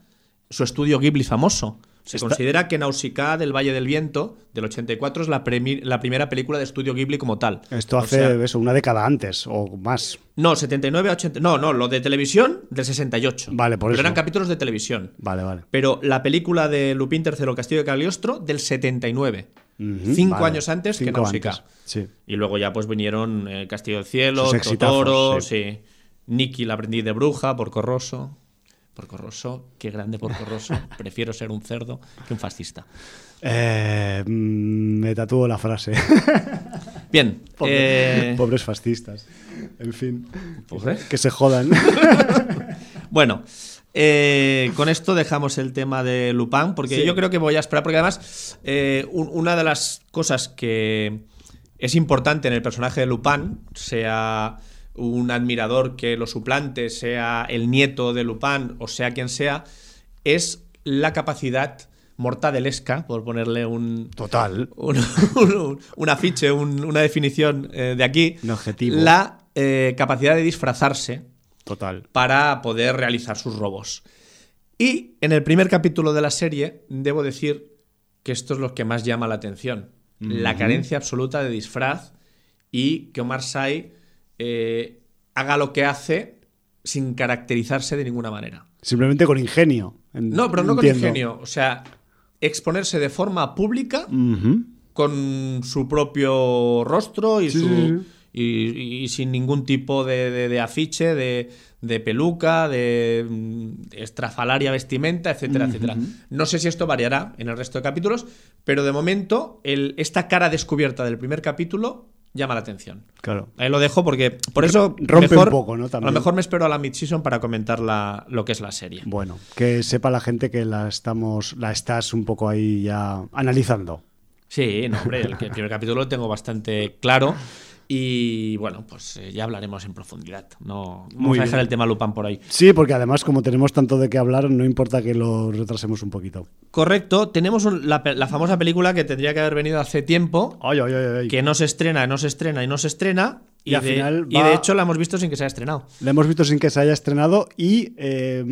su estudio Ghibli famoso. Se Está- considera que Nausicaa del Valle del Viento, del 84, es la, primera película de estudio Ghibli como tal. Esto O hace sea, eso, una década antes o más. no, 79 a 80. No, no, lo de televisión del 68. Vale, por Pero eso. eran capítulos de televisión. Vale, vale. Pero la película de Lupin III, Castillo de Cagliostro, del 79. Ujú, Cinco vale. años antes que Cinco Nausicaa. Sí. Y luego ya pues vinieron eh, Castillo del Cielo, Totoro, sí. Nicky, la aprendiz de bruja, Porco Rosso. Porco Rosso, qué grande Porco Rosso. Prefiero ser un cerdo que un fascista. Eh, mm, me tatúo la frase. Bien. Pobre- eh, Pobres fascistas. En fin. Que se jodan. Bueno, eh, con esto dejamos el tema de Lupin, porque Sí. yo creo que voy a esperar, porque además un- una de las cosas que es importante en el personaje de Lupin, sea un admirador que lo suplante, sea el nieto de Lupin o sea quien sea, es la capacidad mortadelesca, por ponerle un, Total. un, un- un afiche, un- una definición eh, de aquí, Un objetivo. la eh, capacidad de disfrazarse Total. para poder realizar sus robos. Y en el primer capítulo de la serie, debo decir que esto es lo que más llama la atención. La carencia absoluta de disfraz y que Omar Sy eh, haga lo que hace sin caracterizarse de ninguna manera. Simplemente con ingenio. En- No, pero no con ingenio. O sea, exponerse de forma pública con su propio rostro y, Sí, su- sí, sí. y- y sin ningún tipo de, de- de afiche, de, de peluca, de mm, estrafalaria vestimenta, etcétera, etcétera. No sé si esto variará en el resto de capítulos, pero de momento el- esta cara descubierta del primer capítulo llama la atención. Claro. Ahí lo dejo porque por eso Rompe mejor- un poco, ¿no? A lo mejor me espero a la mid-season para comentar la- lo que es la serie. Bueno, que sepa la gente que la estamos, la estás un poco ahí ya analizando. Sí, no, hombre, el, el primer capítulo lo tengo bastante claro. Y bueno, pues eh, ya hablaremos en profundidad. No vamos Muy a dejar bien. el tema Lupin por ahí. Sí, porque además como tenemos tanto de qué hablar, no importa que lo retrasemos un poquito. Correcto, tenemos un- la, famosa película que tendría que haber venido hace tiempo, Ay, ay, ay, ay. que no se estrena, no se estrena y no se estrena. Y Y, al de, final y de hecho la hemos visto sin que se haya estrenado. La hemos visto sin que se haya estrenado y eh,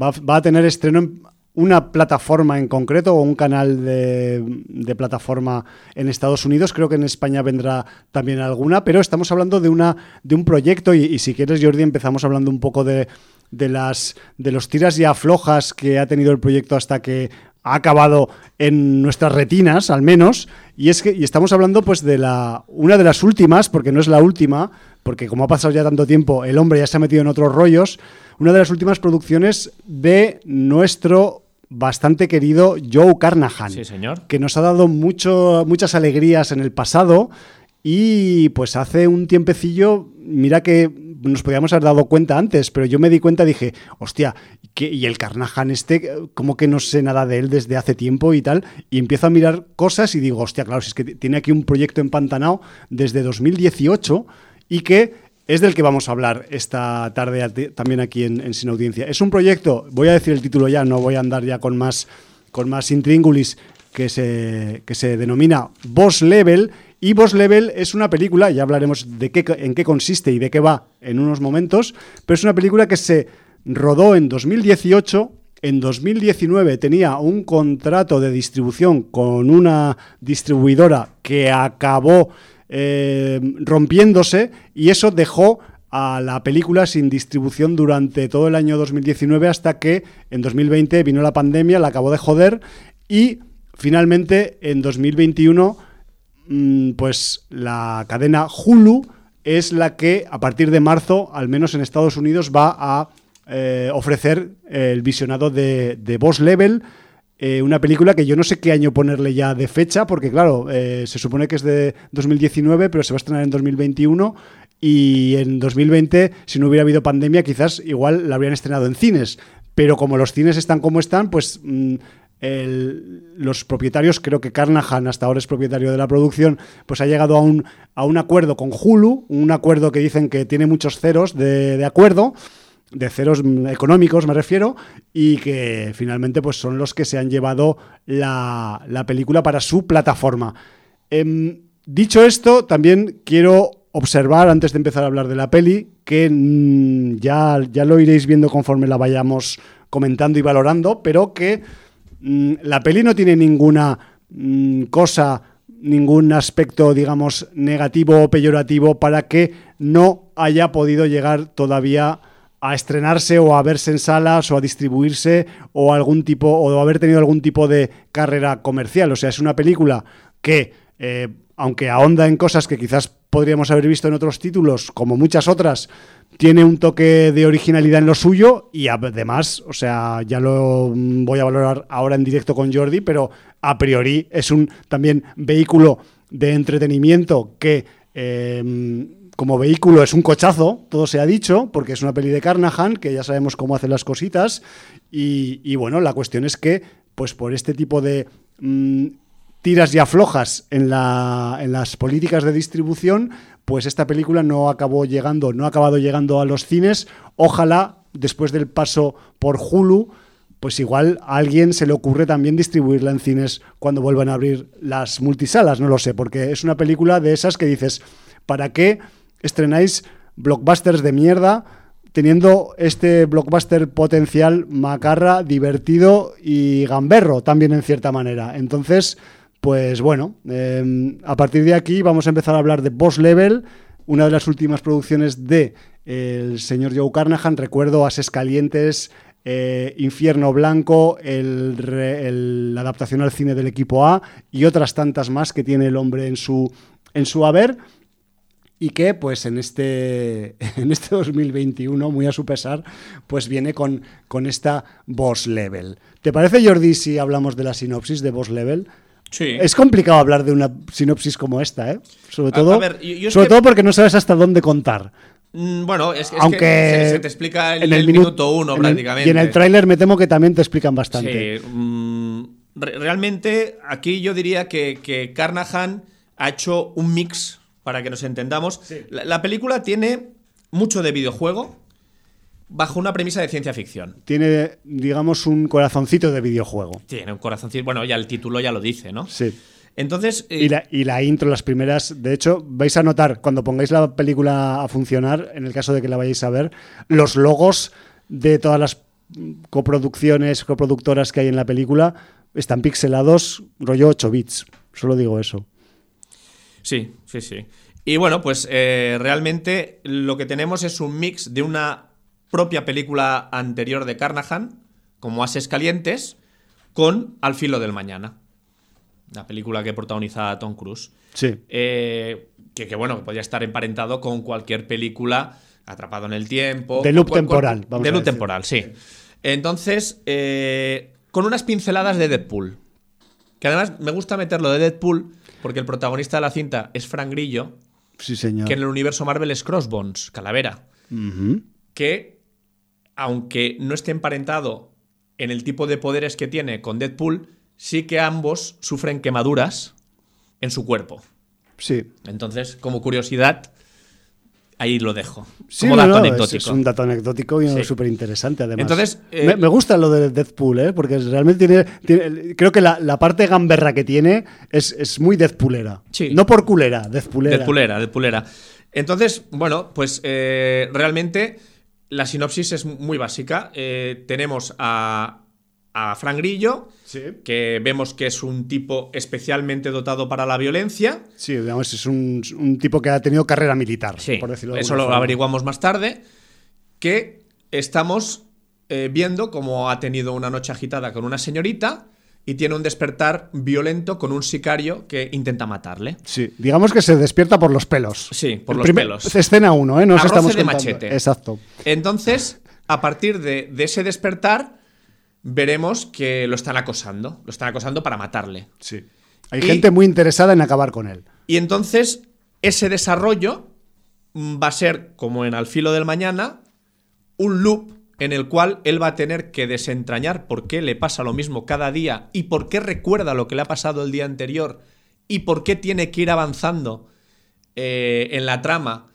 va, va a tener estreno en una plataforma en concreto o un canal de, de plataforma en Estados Unidos. Creo que en España vendrá también alguna, pero estamos hablando de, una, de un proyecto y, si quieres, Jordi, empezamos hablando un poco de, de, las, de los tiras y aflojas que ha tenido el proyecto hasta que ha acabado en nuestras retinas, al menos. Y es que y estamos hablando, pues, de la una de las últimas, porque no es la última, porque como ha pasado ya tanto tiempo, el hombre ya se ha metido en otros rollos. Una de las últimas producciones de nuestro bastante querido Joe Carnahan Sí, señor. que nos ha dado mucho, muchas alegrías en el pasado y pues hace un tiempecillo, mira que nos podíamos haber dado cuenta antes, pero yo me di cuenta y dije, hostia, ¿qué- y el Carnahan este, como que no sé nada de él desde hace tiempo y tal, y empiezo a mirar cosas y digo, hostia, claro, si es que tiene aquí un proyecto empantanado desde 2018 y que es del que vamos a hablar esta tarde también aquí en, en Sin Audiencia. Es un proyecto, voy a decir el título ya, no voy a andar ya con más, con más intríngulis, que se, que se denomina Boss Level. Y Boss Level es una película, ya hablaremos de qué, en qué consiste y de qué va en unos momentos, pero es una película que se rodó en 2018. En 2019 tenía un contrato de distribución con una distribuidora que acabó eh, rompiéndose y eso dejó a la película sin distribución durante todo el año 2019 hasta que en 2020 vino la pandemia, la acabó de joder y finalmente en 2021 mm, pues la cadena Hulu es la que a partir de marzo, al menos en Estados Unidos, va a eh, ofrecer el visionado de, de Boss Level, eh, una película que yo no sé qué año ponerle ya de fecha, porque claro, eh, se supone que es de 2019, pero se va a estrenar en 2021 y en 2020, si no hubiera habido pandemia, quizás igual la habrían estrenado en cines. Pero como los cines están como están, pues mm, los propietarios, creo que Carnahan hasta ahora es propietario de la producción, pues ha llegado a un, a un acuerdo con Hulu, un acuerdo que dicen que tiene muchos ceros de, acuerdo, de ceros económicos me refiero, y que finalmente pues son los que se han llevado la, película para su plataforma. Em, dicho esto, también quiero observar, antes de empezar a hablar de la peli, que mm, ya, ya lo iréis viendo conforme la vayamos comentando y valorando, pero que mm, la peli no tiene ninguna mm, cosa, ningún aspecto, digamos, negativo o peyorativo para que no haya podido llegar todavía a estrenarse o a verse en salas o a distribuirse o algún tipo o haber tenido algún tipo de carrera comercial. O sea, es una película que eh, aunque ahonda en cosas que quizás podríamos haber visto en otros títulos, como muchas otras, tiene un toque de originalidad en lo suyo y además, o sea, ya lo voy a valorar ahora en directo con Jordi, pero a priori es un también vehículo de entretenimiento que em, como vehículo es un cochazo, todo se ha dicho, porque es una peli de Carnahan, que ya sabemos cómo hacen las cositas, y, bueno, la cuestión es que, pues por este tipo de mm, tiras y aflojas en, en las políticas de distribución, pues esta película no acabó llegando, no ha acabado llegando a los cines. Ojalá, después del paso por Hulu, pues igual a alguien se le ocurre también distribuirla en cines cuando vuelvan a abrir las multisalas, no lo sé, porque es una película de esas que dices, ¿para qué estrenáis blockbusters de mierda? teniendo este blockbuster potencial macarra, divertido y gamberro también en cierta manera. Entonces, pues bueno, em, a partir de aquí vamos a empezar a hablar de Boss Level, una de las últimas producciones de el señor Joe Carnahan. Recuerdo Ases Calientes, eh, Infierno Blanco, la adaptación al cine del equipo A y otras tantas más que tiene el hombre en su, en su haber y que pues en este, en este 2021, muy a su pesar, pues viene con, con esta Boss Level. ¿Te parece, Jordi, si hablamos de la sinopsis de Boss Level? Es complicado hablar de una sinopsis como esta, ¿eh? Sobre todo, sobre todo porque no sabes hasta dónde contar. Mm, bueno, es, que se, te explica en, el, minuto uno prácticamente. y en el tráiler me temo que también te explican bastante. Sí, mm, realmente aquí yo diría que, que, Carnahan ha hecho un mix, para que nos entendamos. la película tiene mucho de videojuego, bajo una premisa de ciencia ficción. Tiene, digamos, un corazoncito de videojuego. Tiene un corazoncito. Bueno, ya el título ya lo dice, ¿no? Sí. Entonces. y, la, y, la, intro, las primeras. De hecho, vais a notar, cuando pongáis la película a funcionar, en el caso de que la vayáis a ver, los logos de todas las coproducciones, coproductoras que hay en la película están pixelados, rollo 8 bits. Solo digo eso. Sí, sí, sí. Y bueno, pues eh, realmente lo que tenemos es un mix de una propia película anterior de Carnahan, como Ases Calientes, con Al filo del mañana. La película que protagoniza Tom Cruise. Sí. Eh, que, bueno, podría estar emparentado con cualquier película Atrapado en el tiempo. De loop temporal, vamos De loop temporal, sí. Entonces, eh, con unas pinceladas de Deadpool. Que además me gusta meterlo de Deadpool porque el protagonista de la cinta es Frank Grillo. Sí, señor. Que en el universo Marvel es Crossbones, Calavera. Que aunque no esté emparentado en el tipo de poderes que tiene con Deadpool, sí que ambos sufren quemaduras en su cuerpo. Sí. Entonces, como curiosidad, ahí lo dejo. Sí, como dato anecdótico. Es, un dato anecdótico y súper interesante, además. Entonces, eh, me, gusta lo de Deadpool, ¿eh? porque realmente tiene, Creo que la, parte gamberra que tiene es, muy Deadpoolera. Sí. No por culera, Deadpoolera. Deadpoolera, Deadpoolera. Entonces, bueno, pues eh, realmente la sinopsis es muy básica. Eh, tenemos a, a Frank Grillo, que vemos que es un tipo especialmente dotado para la violencia. Sí, digamos, es un, tipo que ha tenido carrera militar, por decirlo Eso lo averiguamos más tarde. Que estamos eh, viendo cómo ha tenido una noche agitada con una señorita y tiene un despertar violento con un sicario que intenta matarle. Sí, digamos que se despierta por los pelos. Sí, por los pelos. Escena 1, ¿eh? Nos estamos de machete. Exacto. Entonces, a partir de, ese despertar, veremos que lo están acosando. Lo están acosando para matarle. Sí. Hay gente muy interesada en acabar con él. Y entonces, ese desarrollo va a ser, como en Al filo del mañana, un loop en el cual él va a tener que desentrañar por qué le pasa lo mismo cada día y por qué recuerda lo que le ha pasado el día anterior y por qué tiene que ir avanzando eh, en la trama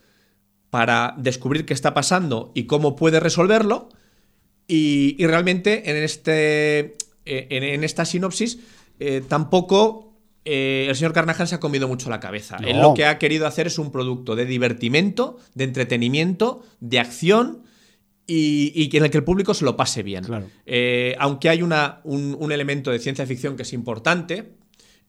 para descubrir qué está pasando y cómo puede resolverlo. Y, realmente en, este, eh, en, esta sinopsis eh, tampoco el señor Carnahan se ha comido mucho la cabeza. Él lo que ha querido hacer es un producto de divertimento, de entretenimiento, de acción y, en el que el público se lo pase bien. aunque hay una, un, elemento de ciencia ficción que es importante,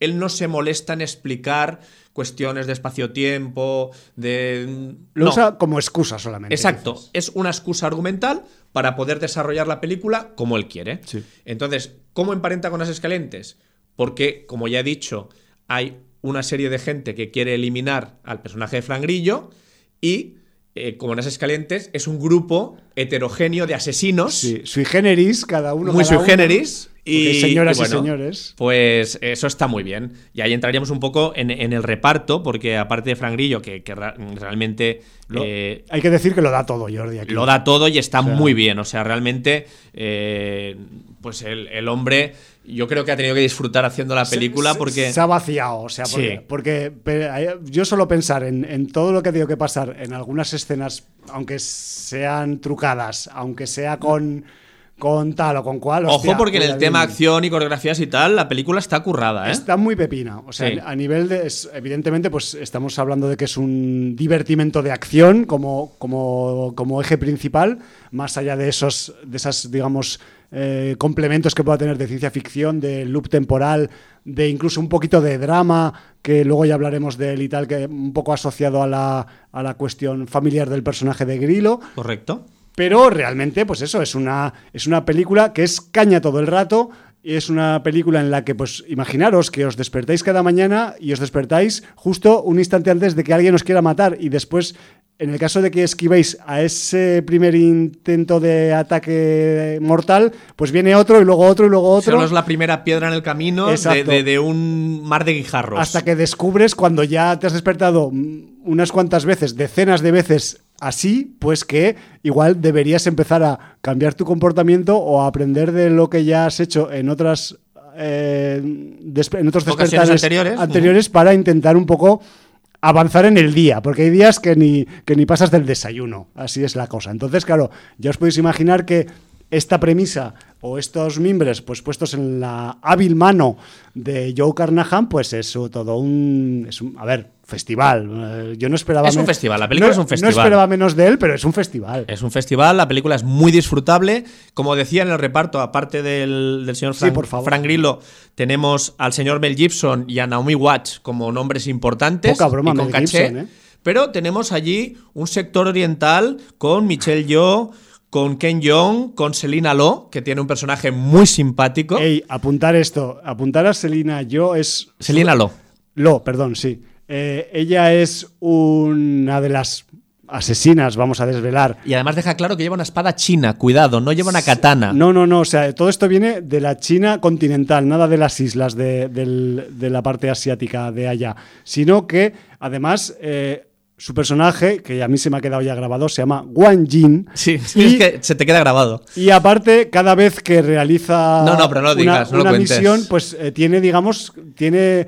él no se molesta en explicar cuestiones de espacio-tiempo, de... Lo usa como excusa solamente. Exacto, es una excusa argumental para poder desarrollar la película como él quiere. Entonces, ¿cómo emparenta con las escalentes? Porque, como ya he dicho, hay una serie de gente que quiere eliminar al personaje de Frank Grillo y eh, como en las escalentes, es un grupo heterogéneo de asesinos. Sí, sui generis, cada uno. Muy sui generis. Y, señoras y, señores. Pues eso está muy bien. Y ahí entraríamos un poco en, el reparto, porque aparte de Frank Grillo, que, realmente. Eh, hay que decir que lo da todo, Jordi. Lo da todo y está muy bien. O sea, realmente. Eh, pues el, hombre. Yo creo que ha tenido que disfrutar haciendo la película porque. Se ha vaciado. O sea, porque, yo solo pensar en, en todo lo que ha tenido que pasar en algunas escenas, aunque sean trucadas, aunque sea con con tal o con cual. Ojo, porque en el tema acción y coreografías y tal, la película está currada, ¿eh? Está muy pepina. O sea, a nivel de. evidentemente, pues estamos hablando de que es un divertimento de acción como, como, como eje principal, más allá de esos, de esas, digamos, eh, complementos que pueda tener de ciencia ficción, de loop temporal, de incluso un poquito de drama, que luego ya hablaremos de él y tal, que un poco asociado a la, a la cuestión familiar del personaje de Grillo. Correcto. Pero realmente, pues eso, es una, es una película que es caña todo el rato. Y es una película en la que, pues, imaginaros que os despertáis cada mañana y os despertáis justo un instante antes de que alguien os quiera matar y después en el caso de que esquivéis a ese primer intento de ataque mortal, pues viene otro y luego otro y luego otro. Solo es la primera piedra en el camino de, de, un mar de guijarros. Hasta que descubres cuando ya te has despertado unas cuantas veces, decenas de veces así, pues que igual deberías empezar a cambiar tu comportamiento o a aprender de lo que ya has hecho en otras eh, en otros despertares anteriores, anteriores para intentar un poco avanzar en el día, porque hay días que ni, que ni pasas del desayuno, así es la cosa. Entonces, claro, ya os podéis imaginar que esta premisa o estos mimbres pues puestos en la hábil mano de Joe Carnahan, pues es todo un, es un a ver, festival. Eh, yo no esperaba Es un festival, la película es un festival. No esperaba menos de él, pero es un festival. Es un festival, la película es muy disfrutable. Como decía en el reparto, aparte del, señor Frank, Grillo, tenemos al señor Mel Gibson y a Naomi Watts como nombres importantes Poca broma, y con caché. ¿eh? Pero tenemos allí un sector oriental con Michelle Yeoh, con Ken Jeong, con Selina Lo, que tiene un personaje muy simpático. Ey, apuntar esto, apuntar a Selina Yo es... Selina Lo. Lo, perdón, sí. Eh, ella es una de las asesinas, vamos a desvelar. Y además deja claro que lleva una espada china, cuidado, no lleva una katana. No, no, no, o sea, todo esto viene de la China continental, nada de las islas de, la parte asiática de allá, sino que además... Eh, su personaje, que a mí se me ha quedado ya grabado, se llama Wang Jin. Sí, es que se te queda grabado. Y aparte, cada vez que realiza una, misión, pues eh, tiene, digamos, tiene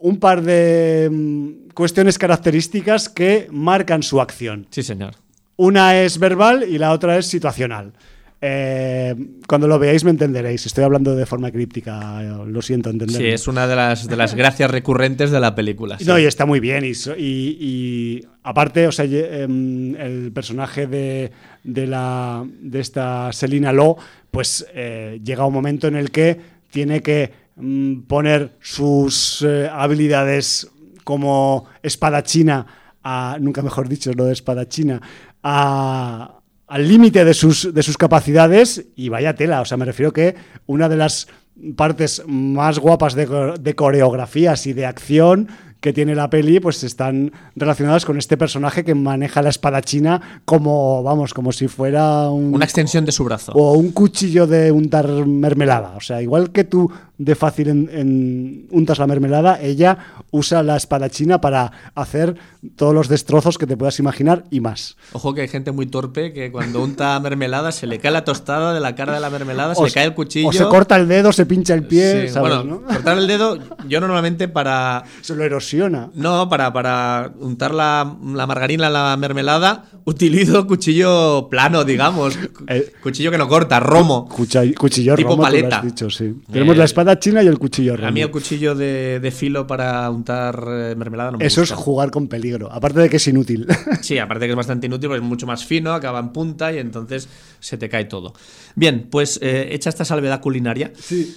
un par de mm, cuestiones características que marcan su acción. Sí, señor. Una es verbal y la otra es situacional. Eh, cuando lo veáis me entenderéis. Estoy hablando de forma críptica, lo siento entender. Sí, es una de las, de las gracias recurrentes de la película. No, y está muy bien. Y, aparte, o sea, em, el personaje de, de, la, de esta Selina Lo, pues eh, llega un momento en el que tiene que mm, poner sus eh, habilidades como espadachina, a, nunca mejor dicho, lo de espadachina, a al límite de sus, de sus capacidades y vaya tela. O sea, me refiero que una de las partes más guapas de, coreografías y de acción que tiene la peli, pues están relacionadas con este personaje que maneja la espada china como, vamos, como si fuera una extensión de su brazo. O un cuchillo de untar mermelada. O sea, igual que tú de fácil en, untas la mermelada, ella usa la espadachina para hacer todos los destrozos que te puedas imaginar y más. Ojo que hay gente muy torpe que cuando unta mermelada se le cae la tostada de la cara de la mermelada, se le cae el cuchillo. O se corta el dedo, se pincha el pie. bueno, cortar el dedo, yo normalmente para. Se lo erosiona. No, para, para untar la, la margarina en la mermelada, utilizo cuchillo plano, digamos. Eh, cuchillo que no corta, romo. cuchillo tipo romo, paleta. dicho, sí. Tenemos la eh, espada china y el cuchillo. A mí el cuchillo de, filo para untar eh, mermelada no me Eso es jugar con peligro. Aparte de que es inútil. Sí, aparte de que es bastante inútil, porque es mucho más fino, acaba en punta y entonces se te cae todo. Bien, pues hecha esta salvedad culinaria. Sí.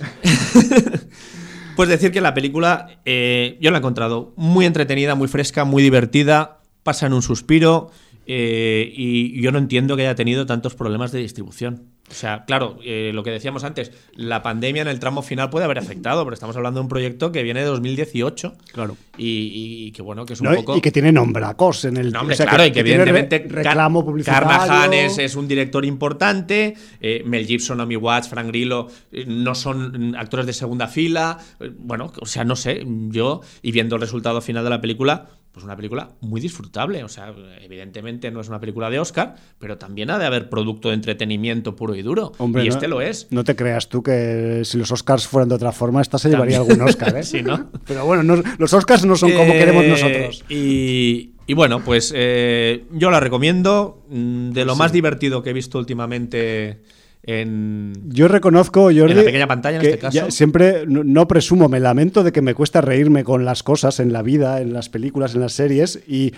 pues decir que la película yo la he encontrado muy entretenida, muy fresca, muy divertida. Pasa en un suspiro. Eh, y yo no entiendo que haya tenido tantos problemas de distribución. O sea, claro, eh, lo que decíamos antes, la pandemia en el tramo final puede haber afectado, pero estamos hablando de un proyecto que viene de 2018. Claro. Y, que bueno, que es un poco. Y que tiene nombracos en el. Nombre, claro, y que, evidentemente. reclamo publicitario. Carnahan es, un director importante. Eh, Mel Gibson, Naomi Watts, Frank Grillo no son actores de segunda fila. bueno, o sea, no sé. Yo, y viendo el resultado final de la película, pues una película muy disfrutable. O sea, evidentemente no es una película de Oscar, pero también ha de haber producto de entretenimiento puro y duro. y este lo es. No te creas tú que si los Oscars fueran de otra forma, esta se llevaría algún Oscar, ¿eh? sí, ¿no? Pero bueno, los Oscars no son como eh, queremos nosotros. Y, bueno, pues eh, yo la recomiendo. Mm, de lo más divertido que he visto últimamente yo reconozco, Jordi, en la pequeña pantalla en este caso. siempre no, presumo, me lamento de que me cuesta reírme con las cosas en la vida, en las películas, en las series, y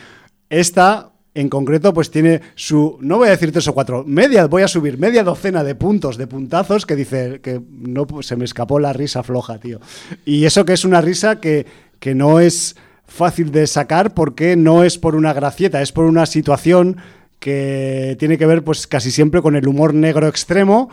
esta en concreto, pues tiene su, no voy a decir tres o cuatro, media, voy a subir media docena de puntos, de puntazos, que dice que no se me escapó la risa floja, tío. Y eso que es una risa que, que no es fácil de sacar porque no es por una gracieta, es por una situación que tiene que ver pues casi siempre con el humor negro extremo,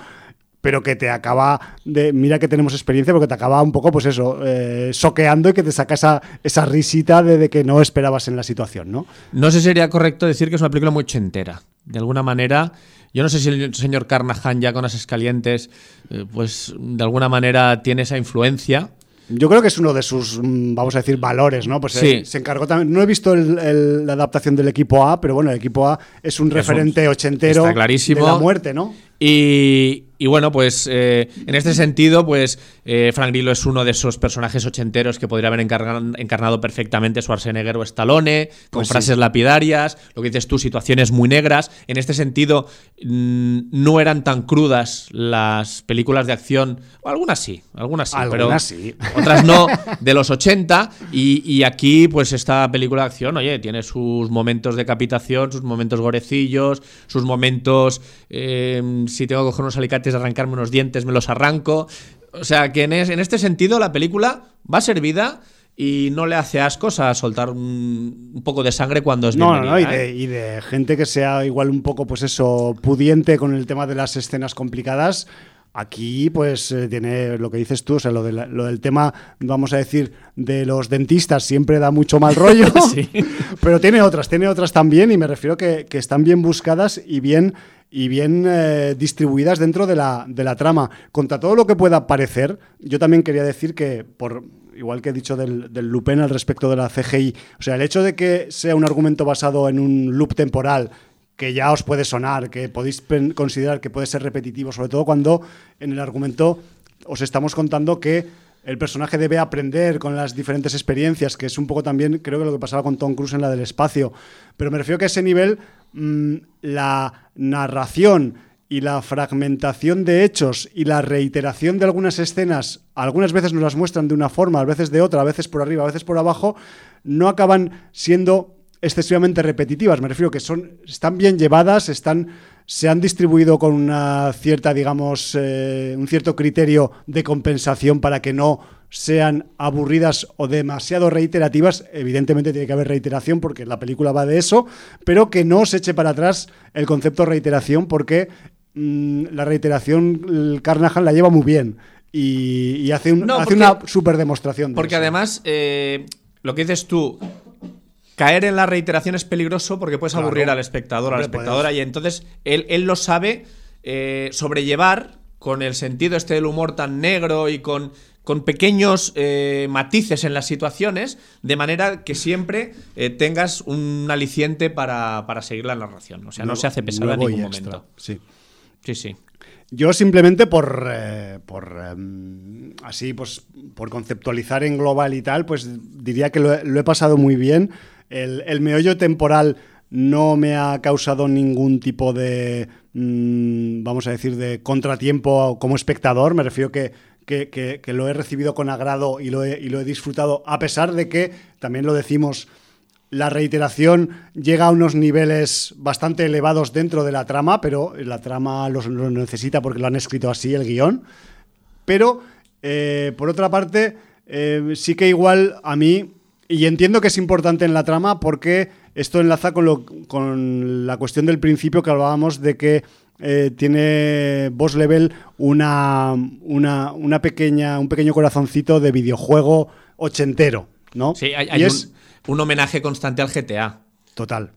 pero que te acaba de, mira que tenemos experiencia, porque te acaba un poco, pues eso, eh, soqueando y que te saca esa, esa risita de, que no esperabas en la situación, ¿no? No sé si sería correcto decir que es una película muy chentera. De alguna manera, yo no sé si el señor Carnahan ya con las escalientes, eh, pues de alguna manera tiene esa influencia. Yo creo que es uno de sus, mm, vamos a decir, valores, ¿no? Pues sí. se encargó también. No he visto la adaptación del equipo A, pero bueno, el equipo A es un referente ochentero clarísimo. de la muerte, ¿no? Y, y bueno, pues eh, en este sentido, pues eh, Frank Grillo es uno de esos personajes ochenteros que podría haber encarnado, perfectamente Schwarzenegger o Stallone, con pues frases lapidarias, lo que dices tú, situaciones muy negras. En este sentido, mm, no eran tan crudas las películas de acción, algunas sí, algunas sí, algunas sí. otras no, de los 80. Y, aquí, pues esta película de acción, oye, tiene sus momentos de capitación, sus momentos gorecillos, sus momentos, eh, si tengo que coger unos alicates de arrancarme unos dientes, me los arranco. O sea, que en, este sentido la película va servida y no le hace ascos a soltar un, poco de sangre cuando es no, no, no, y de, ¿eh? y de, gente que sea igual un poco, pues eso, pudiente con el tema de las escenas complicadas. Aquí, pues, eh, tiene lo que dices tú, o sea, lo, lo, del tema, vamos a decir, de los dentistas siempre da mucho mal rollo, pero tiene otras, tiene otras también, y me refiero que, que están bien buscadas y bien y bien eh, distribuidas dentro de la, de la trama. Contra todo lo que pueda parecer, yo también quería decir que, por igual que he dicho del, del Lupin al respecto de la CGI, o sea, el hecho de que sea un argumento basado en un loop temporal que ya os puede sonar, que podéis considerar que puede ser repetitivo, sobre todo cuando en el argumento os estamos contando que el personaje debe aprender con las diferentes experiencias, que es un poco también, creo que lo que pasaba con Tom Cruise en la del espacio. Pero me refiero que a ese nivel Mm, la narración y la fragmentación de hechos y la reiteración de algunas escenas, algunas veces nos las muestran de una forma, a veces de otra, a veces por arriba, a veces por abajo, no acaban siendo excesivamente repetitivas. Me refiero que son, están bien llevadas, están, se han distribuido con una cierta, digamos, eh, un cierto criterio de compensación para que no sean aburridas o demasiado reiterativas, evidentemente tiene que haber reiteración porque la película va de eso, pero que no se eche para atrás el concepto reiteración porque mm, la reiteración el Carnahan la lleva muy bien y, hace, hace una super demostración. porque además, eh, lo que dices tú, caer en la reiteración es peligroso porque puedes aburrir al espectador, a la espectadora, y entonces él, él lo sabe eh, sobrellevar con el sentido este del humor tan negro y con con pequeños eh, matices en las situaciones, de manera que siempre eh, tengas un aliciente para, seguir la narración. O sea, no se hace pesada en ningún momento. Sí. Sí, sí. Yo simplemente por, eh, por em, así, pues por conceptualizar en global y tal, pues diría que lo, he pasado muy bien. El, meollo temporal no me ha causado ningún tipo de, mm, vamos a decir, de contratiempo como espectador. Me refiero que que, lo he recibido con agrado y lo, he, y lo he disfrutado, a pesar de que, también lo decimos, la reiteración llega a unos niveles bastante elevados dentro de la trama, pero la trama lo necesita porque lo han escrito así el guion. Pero, eh, por otra parte, eh, sí que igual a mí, y entiendo que es importante en la trama porque esto enlaza con, lo, con la cuestión del principio que hablábamos de que eh, tiene Boss Level una, una, pequeña, un pequeño corazoncito de videojuego ochentero, ¿no? Sí, hay, un, homenaje constante al GTA. Total.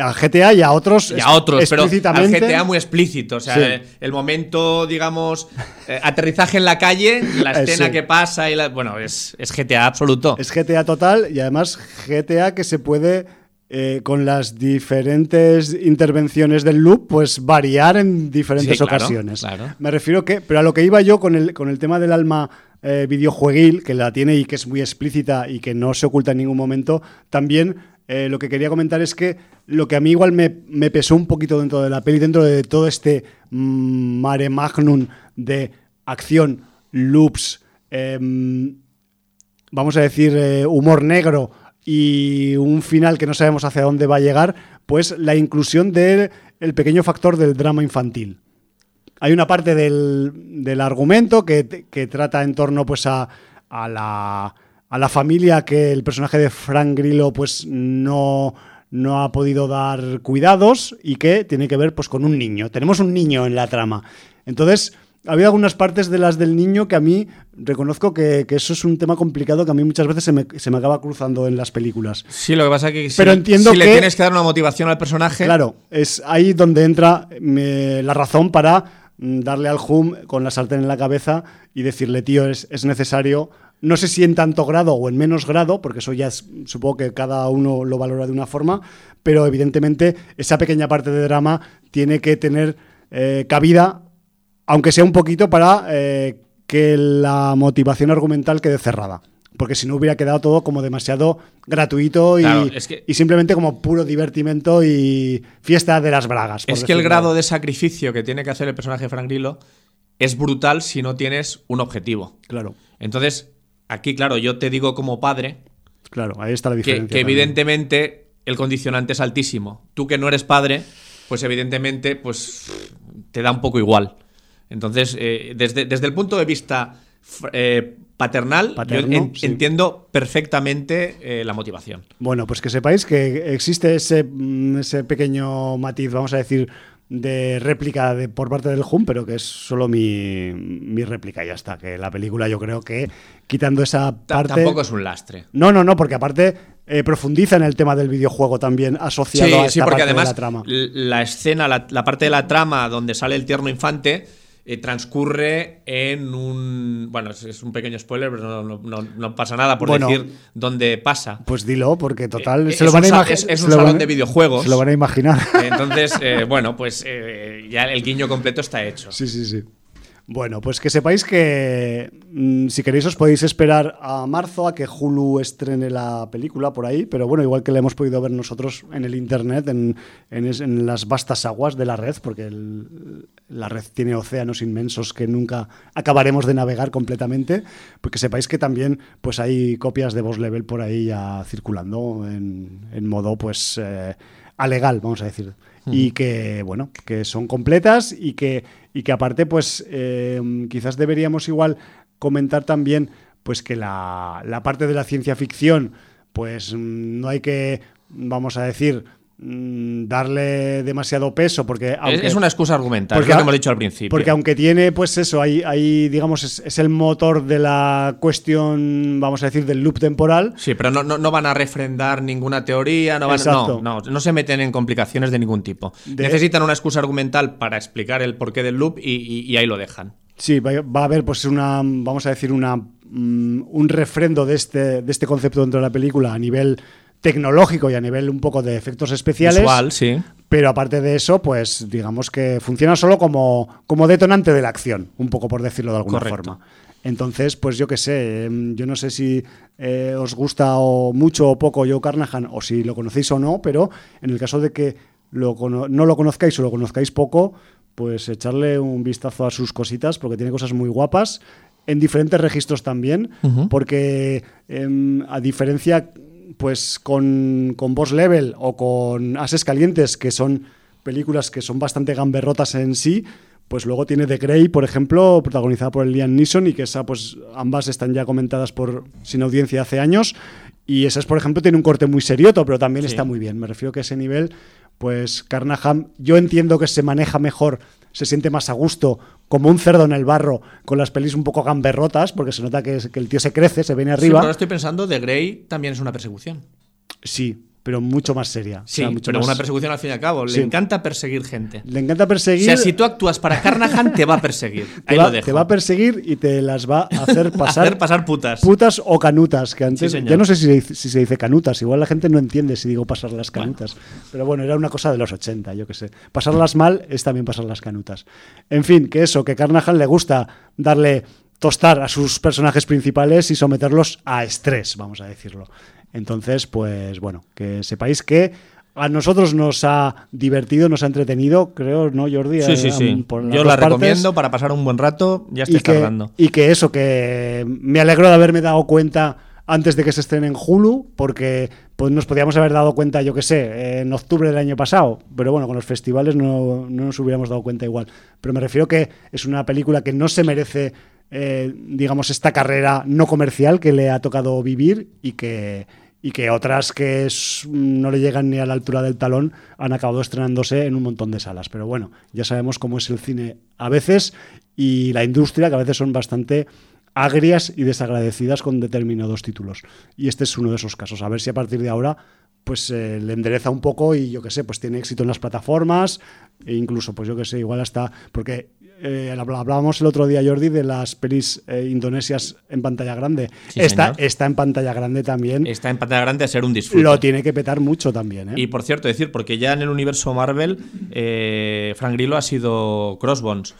Al GTA y a otros. Y a otros, pero al GTA muy explícito. O sea, el momento, digamos, eh, aterrizaje en la calle, la eh, escena que pasa y la. Bueno, es, es GTA absoluto. Es GTA total y además GTA que se puede eh, con las diferentes intervenciones del loop, pues variar en diferentes ocasiones. Me refiero que, pero a lo que iba yo con el, con el tema del alma eh, videojueguil, que la tiene y que es muy explícita y que no se oculta en ningún momento, también eh, lo que quería comentar es que lo que a mí igual me, pesó un poquito dentro de la peli, dentro de todo este mm, mare magnum de acción, loops, em, vamos a decir, humor negro, y un final que no sabemos hacia dónde va a llegar, pues la inclusión del pequeño factor del drama infantil. Hay una parte del, argumento que, trata en torno pues a, la, a, la, familia que el personaje de Frank Grillo pues no, no ha podido dar cuidados y que tiene que ver pues con un niño. Tenemos un niño en la trama. Entonces, había algunas partes de las del niño que a mí reconozco que, eso es un tema complicado que a mí muchas veces se me, se me, acaba cruzando en las películas. Sí, lo que pasa es que Pero entiendo si le tienes que dar una motivación al personaje. Claro, es ahí donde entra la razón para mm, darle al hum con la sartén en la cabeza y decirle, tío, es, es necesario. No sé si en tanto grado o en menos grado, porque eso ya es, supongo que cada uno lo valora de una forma, pero evidentemente esa pequeña parte de drama tiene que tener eh, cabida aunque sea un poquito para eh, que la motivación argumental quede cerrada. Porque si no hubiera quedado todo como demasiado gratuito y, simplemente como puro divertimento y fiesta de las bragas. Es que el grado de sacrificio que tiene que hacer el personaje de Frank Grillo es brutal si no tienes un objetivo. Claro. Entonces, aquí, claro, yo te digo como padre. Claro, ahí está la diferencia. Que, evidentemente el condicionante es altísimo. Tú que no eres padre, pues evidentemente, pues te da un poco igual. Entonces, eh, desde, desde, el punto de vista eh, paternal, yo entiendo perfectamente eh, la motivación. Bueno, pues que sepáis que existe ese, mm, ese pequeño matiz, vamos a decir, de réplica de, por parte del Hum, pero que es solo mi, mi réplica, ya está. Que la película yo creo que quitando esa parte... Tampoco es un lastre. No, no, no, porque aparte profundiza en el tema del videojuego también asociado a esta parte de la trama. La escena, la, la, parte de la trama donde sale el tierno infante eh, transcurre en un. Bueno, es, un pequeño spoiler, pero no, pasa nada por decir dónde pasa. Pues dilo, porque total. Eh, se lo van a imaginar. Es, un salón de videojuegos. Se lo van a imaginar. Entonces, eh, bueno, pues ya el guiño completo está hecho. Sí, sí, sí. Bueno, pues que sepáis que mm, si queréis os podéis esperar a marzo a que Hulu estrene la película por ahí, pero bueno, igual que la hemos podido ver nosotros en el Internet, en, las vastas aguas de la red, porque la red tiene océanos inmensos que nunca acabaremos de navegar completamente, pues que sepáis que también pues hay copias de Boss Level por ahí ya circulando en, modo pues eh, alegal, vamos a decir. Y que, bueno, que son completas y que, y que aparte, pues eh, quizás deberíamos igual comentar también pues que la, la parte de la ciencia ficción, pues no hay que, vamos a decir, Mm, darle demasiado peso porque es una excusa argumental porque, hemos dicho al principio. porque aunque tiene pues eso ahí, digamos es, el motor de la cuestión vamos a decir del loop temporal. Sí pero no, no, van a refrendar ninguna teoría no, van, no, no, no, se meten en complicaciones de ningún tipo. Necesitan una excusa argumental para explicar el porqué del loop y, ahí lo dejan. Sí, va va a haber pues una, vamos a decir, una, mm, un refrendo de este, de este concepto dentro de la película a nivel tecnológico y a nivel un poco de efectos especiales. Visual, sí. Pero aparte de eso, pues digamos que funciona solo como, como detonante de la acción, un poco por decirlo de alguna Correcto. forma. Entonces, pues yo qué sé, em, yo no sé si eh, os gusta o mucho o poco Joe Carnahan o si lo conocéis o no, pero en el caso de que lo no lo conozcáis o lo conozcáis poco, pues echarle un vistazo a sus cositas porque tiene cosas muy guapas en diferentes registros también, porque em, a diferencia pues con, con Boss Level o con Ases Calientes, que son películas que son bastante gamberrotas en sí, pues luego tiene The Grey, por ejemplo, protagonizada por el Liam Neeson y que esa, pues ambas están ya comentadas por Sin Audiencia hace años. Y esa, es, por ejemplo, tiene un corte muy serioto, pero también Sí. está muy bien. Me refiero que a ese nivel, pues Carnahan, yo entiendo que se maneja mejor, se siente más a gusto, como un cerdo en el barro, con las pelis un poco gamberrotas, porque se nota que, que el tío se crece, se viene Sí, pero arriba. ahora estoy pensando, The Grey también es una persecución. Sí, pero mucho más seria. O Sí, sea, mucho pero más- una persecución al fin y al cabo. Sí. Le encanta perseguir gente. Le encanta O perseguir. sea, si tú actúas para Carnahan, te va a perseguir. te, va, lo dejo. te va a perseguir y te las va a hacer pasar, Hacer pasar putas. putas o canutas, que antes Sí, ya no sé si se, dice, si se dice canutas, igual la gente no entiende si digo pasar las canutas, pero bueno, era una cosa de los 80, yo qué sé. Pasarlas mal es también pasar las canutas. En fin, que eso, que Carnahan le gusta darle tostar a sus personajes principales y someterlos a estrés, vamos a decirlo. Entonces, pues bueno, que sepáis que a nosotros nos ha divertido, nos ha entretenido, creo, ¿no, Jordi? Sí, sí, sí. por Yo la partes. recomiendo para pasar un buen rato. Ya y estés que, tardando. y que eso, que me alegro de haberme dado cuenta antes de que se estrene en Hulu, porque pues, nos podíamos haber dado cuenta, yo que sé, en octubre del año pasado, pero bueno, con los festivales no, no nos hubiéramos dado cuenta igual. Pero me refiero que es una película que no se merece, eh, digamos, esta carrera no comercial que le ha tocado vivir y que, y que otras que no le llegan ni a la altura del talón han acabado estrenándose en un montón de salas. Pero bueno, ya sabemos cómo es el cine a veces y la industria, que a veces son bastante agrias y desagradecidas con determinados títulos. Y este es uno de esos casos. A ver si a partir de ahora pues eh, le endereza un poco y yo qué sé, pues tiene éxito en las plataformas e incluso, pues yo qué sé, igual hasta, porque eh, habl- hablábamos el otro día, Jordi, de las pelis eh, indonesias en pantalla grande. Sí, señor. está en pantalla grande también. Está en pantalla grande a ser un disfrute. Lo tiene que petar mucho también, ¿eh? Y por cierto, decir, porque ya en el universo Marvel, Frank Grillo ha sido Crossbones.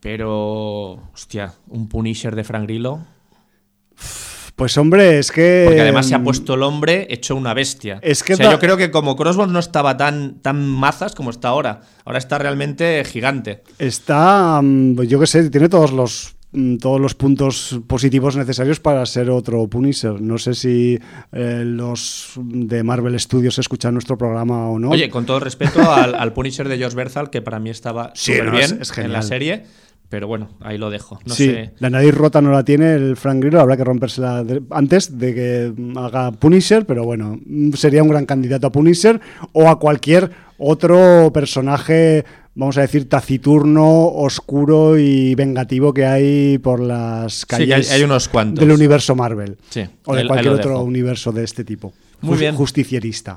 Pero, hostia, un Punisher de Frank Grillo. Pues hombre, es que... Porque además se ha puesto el hombre hecho una bestia. Es que o sea, yo creo que como Crossbones no estaba tan, tan mazas como está ahora. Ahora está realmente gigante. Está, mm, yo qué sé, tiene todos los mm, todos los puntos positivos necesarios para ser otro Punisher. No sé si eh, los de Marvel Studios escuchan nuestro programa o no. Oye, con todo respeto al, al Punisher de George Berzal, que para mí estaba Sí, súper no, bien es- es en la serie. Pero bueno, ahí lo dejo. No sí, sé. la nariz rota no la tiene el Frank Grillo, habrá que rompérsela antes de que haga Punisher, pero bueno, mm, sería un gran candidato a Punisher o a cualquier otro personaje, vamos a decir, taciturno, oscuro y vengativo que hay por las Sí, que hay- calles hay unos cuantos. del universo Marvel. Sí, O de ahí- cualquier otro universo de este tipo. Muy bien. Justicierista.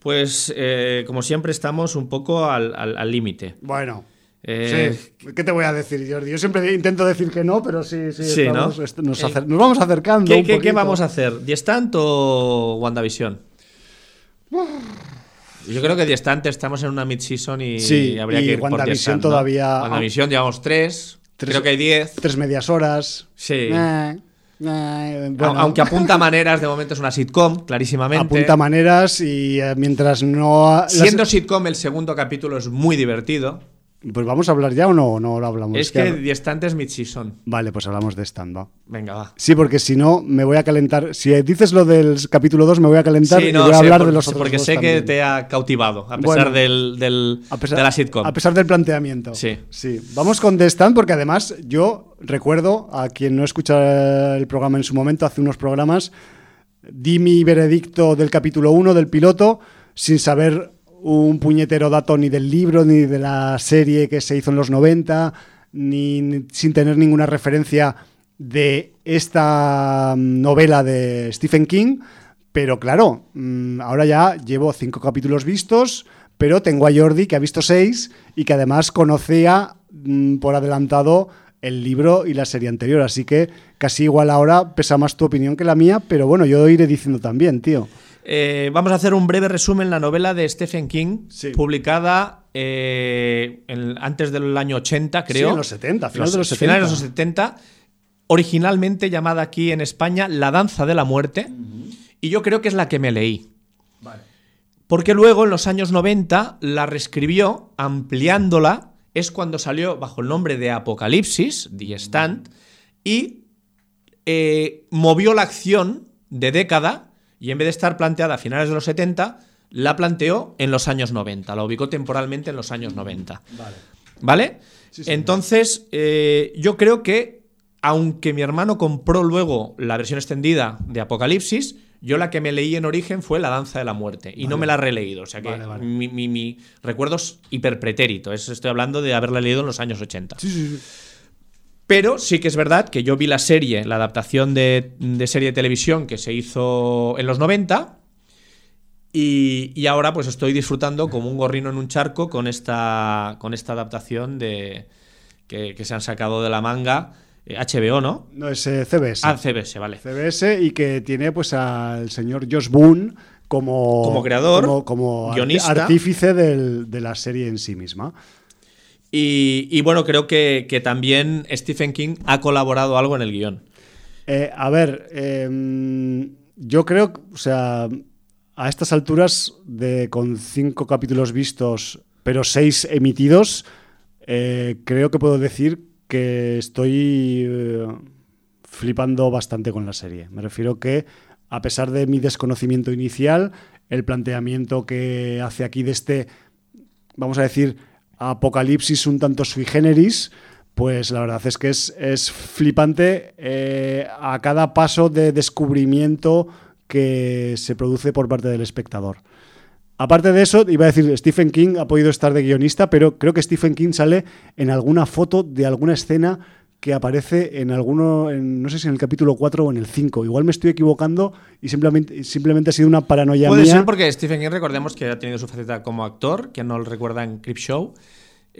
Pues, eh, como siempre, estamos un poco al al- al límite. Bueno. Eh, sí, ¿qué te voy a decir, Jordi? Yo siempre intento decir que no, pero sí, sí, Sí, ¿no? estamos- est- nos, Eh, nos vamos acercando. ¿Qué, un qué- qué poquito. vamos a hacer? ¿Diestant o WandaVision? Yo creo que Diestant estamos en una mid-season y Sí, habría y que ir por WandaVision todavía- WandaVision llevamos tres, Tres- creo que hay diez. Tres medias horas. Sí. Eh, eh, bueno, Aunque apunta maneras, de momento es una sitcom, clarísimamente. apunta maneras y eh, mientras no... las- Siendo sitcom, el segundo capítulo es muy divertido. Pues vamos a hablar ya o no, no lo hablamos. es que Diestant es mid-season. Vale, pues hablamos de stand va. Venga, va. Sí, porque si no, me voy a calentar. Si dices lo del capítulo 2, me voy a calentar Sí, y voy a hablar por- de los otros Porque dos sé que te ha cautivado, a pesar Bueno, del, del- A pesar, de la sitcom. A pesar del planteamiento. Sí. Sí. Vamos con The Stand porque además yo recuerdo, a quien no escucha el programa en su momento, hace unos programas, di mi veredicto del capítulo 1 del piloto sin saber un puñetero dato ni del libro ni de la serie que se hizo en los 90, ni, ni- sin tener ninguna referencia de esta mm, novela de Stephen King. Pero claro, mm, ahora ya llevo cinco capítulos vistos, pero tengo a Jordi que ha visto seis y que además conocía mm, por adelantado el libro y la serie anterior. Así que casi igual ahora pesa más tu opinión que la mía, pero bueno, yo iré diciendo también, tío. Eh, vamos a hacer un breve resumen. La novela de Stephen King, publicada eh, antes del año 80, creo. Sí, en los 70, finales de los 70. Finales de los 70. Originalmente llamada aquí en España La Danza de la Muerte. Y yo creo que es la que me leí. Porque luego, en los años 90, la reescribió ampliándola. Es cuando salió bajo el nombre de Apocalipsis, The Stand, y eh, movió la acción de década y en vez de estar planteada a finales de los 70, la planteó en los años 90, la ubicó temporalmente en los años 90. Vale. ¿Vale? Entonces, eh, yo creo que, aunque mi hermano compró luego la versión extendida de Apocalipsis, yo la que me leí en origen fue La Danza de la Muerte y no me la he releído. O sea que mi, mi, recuerdo es hiperpretérito. estoy hablando de haberla leído en los años 80. Sí, sí, sí. Pero sí que es verdad que yo vi la serie, la adaptación de, serie de televisión que se hizo en los 90. Y, ahora pues estoy disfrutando como un gorrino en un charco con esta, con esta adaptación de, que, se han sacado de la manga. HBO, eh, ¿no? No, es eh, CBS. Ah, CBS, vale. CBS y que tiene pues al señor Josh Boone como, como creador, como, guionista. artífice de la serie en sí misma. Y, bueno, creo que, también Stephen King ha colaborado algo en el guion. Eh, a ver, em, yo creo, o sea, a estas alturas, de con cinco capítulos vistos, pero seis emitidos, eh, creo que puedo decir que estoy eh, flipando bastante con la serie. Me refiero que, a pesar de mi desconocimiento inicial, el planteamiento que hace aquí de este, vamos a decir, Apocalipsis un tanto sui generis, pues la verdad es que es, flipante eh, a cada paso de descubrimiento que se produce por parte del espectador. Aparte de eso, iba a decir, Stephen King ha podido estar de guionista, pero creo que Stephen King sale en alguna foto de alguna escena que aparece en alguno, no sé si en el capítulo 4 o en el 5. Igual me estoy equivocando y simplemente, simplemente ha sido una paranoia Puede ser porque Stephen King, recordemos que ha tenido su faceta como actor, que no lo recuerda en Creepshow.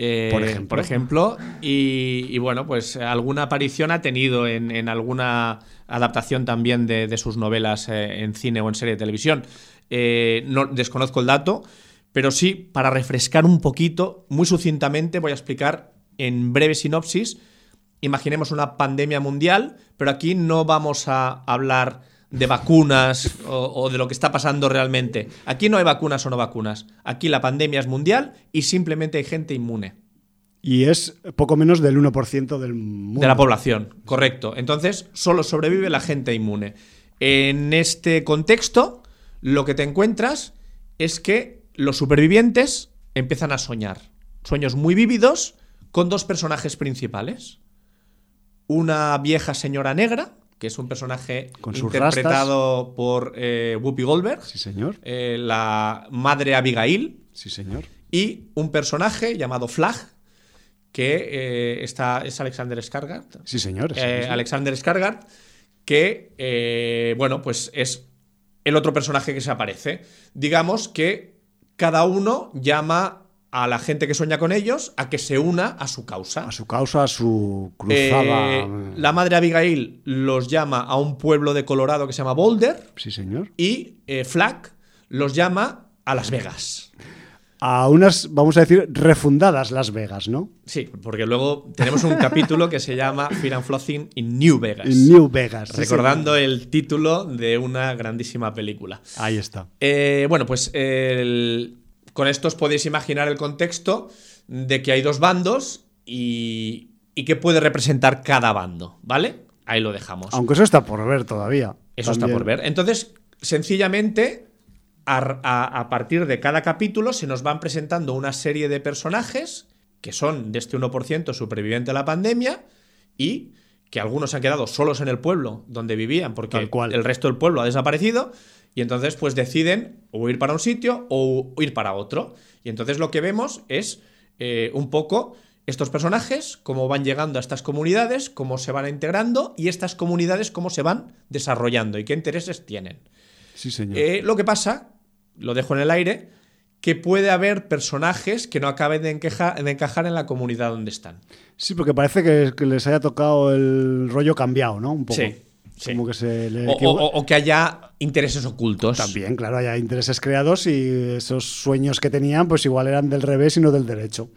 Eh, por ejemplo. Por ejemplo y, bueno, pues alguna aparición ha tenido en, alguna adaptación también de, sus novelas eh, en cine o en serie de televisión. Eh, no desconozco el dato, pero sí, para refrescar un poquito, muy sucintamente, voy a explicar en breve sinopsis imaginemos una pandemia mundial, pero aquí no vamos a hablar de vacunas o, de lo que está pasando realmente. Aquí no hay vacunas o no vacunas. Aquí la pandemia es mundial y simplemente hay gente inmune. Y es poco menos del 1% del mundo. De la población, correcto. Entonces, solo sobrevive la gente inmune. En este contexto, lo que te encuentras es que los supervivientes empiezan a soñar. Sueños muy vívidos con dos personajes principales una vieja señora negra, que es un personaje interpretado por eh, Whoopi Goldberg. Sí, señor. Eh, la madre Abigail. Sí, señor. Y un personaje llamado Flag, que eh, está, es Alexander Skarsgård. Sí, señor. Alexander Skarsgård, que, bueno, pues es el otro personaje que se aparece. Digamos que cada uno llama a la gente que sueña con ellos a que se una a su causa. A su causa, a su cruzada. Eh, la madre Abigail los llama a un pueblo de Colorado que se llama Boulder. Sí, señor. Y eh, Flack los llama a Las Vegas. A unas, vamos a decir, refundadas Las Vegas, ¿no? Sí, porque luego tenemos un capítulo que se llama Fear and Flossing in New Vegas. In New Vegas. Recordando el título de una grandísima película. Ahí está. Eh, bueno, pues el, con esto os podéis imaginar el contexto de que hay dos bandos y, y qué puede representar cada bando, ¿vale? Ahí lo dejamos. Aunque eso está por ver todavía. Eso está por ver. Entonces, sencillamente, a, partir de cada capítulo se nos van presentando una serie de personajes que son de este 1% superviviente a la pandemia y que algunos han quedado solos en el pueblo donde vivían porque el resto del pueblo ha desaparecido y entonces pues deciden o ir para un sitio o ir para otro. Y entonces lo que vemos es eh, un poco estos personajes, cómo van llegando a estas comunidades, cómo se van integrando y estas comunidades cómo se van desarrollando y qué intereses tienen. Sí, señor. Eh, lo que pasa, lo dejo en el aire, que puede haber personajes que no acaben de, de encajar en la comunidad donde están. Sí, porque parece que, les haya tocado el rollo cambiado, ¿no? Un poco. Sí. Como que se o, que haya intereses ocultos. También, claro, haya intereses creados y esos sueños que tenían, pues igual eran del revés y no del derecho.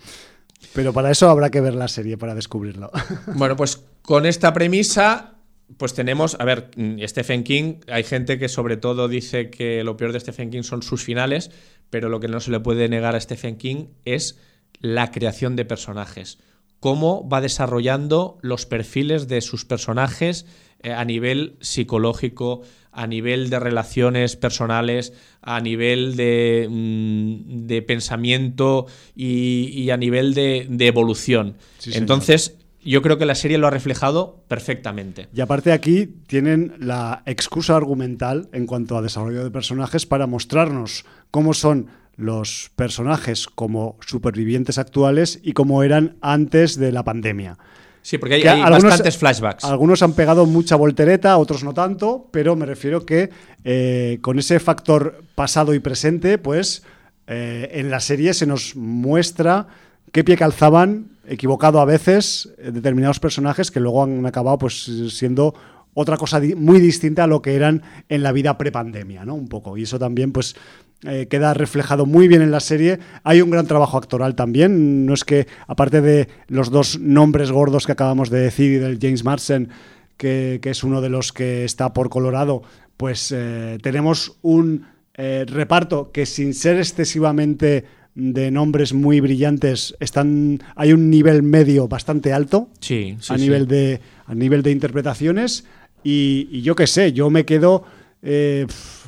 Pero para eso habrá que ver la serie para descubrirlo. Bueno, pues con esta premisa, pues tenemos, a ver, mm, Stephen King, hay gente que sobre todo dice que lo peor de Stephen King son sus finales, pero lo que no se le puede negar a Stephen King es la creación de personajes cómo va desarrollando los perfiles de sus personajes eh, a nivel psicológico, a nivel de relaciones personales, a nivel de, mm, pensamiento y, a nivel de, evolución. Entonces, yo creo que la serie lo ha reflejado perfectamente. Y aparte aquí tienen la excusa argumental en cuanto a desarrollo de personajes para mostrarnos cómo son los personajes como supervivientes actuales y como eran antes de la pandemia. Sí, porque hay, bastantes flashbacks. Algunos han pegado mucha voltereta, otros no tanto, pero me refiero que eh, con ese factor pasado y presente, pues eh, en la serie se nos muestra qué pie calzaban, equivocado a veces, determinados personajes que luego han acabado pues siendo otra cosa muy distinta a lo que eran en la vida prepandemia, ¿no? Un poco. Y eso también, pues, eh, queda reflejado muy bien en la serie. Hay un gran trabajo actoral también. No es que, aparte de los dos nombres gordos que acabamos de decir y del James Marsden, que, es uno de los que está por Colorado, pues eh, tenemos un eh, reparto que sin ser excesivamente de nombres muy brillantes están hay un nivel medio bastante alto sí, a nivel de a nivel de interpretaciones y, yo qué sé yo me quedo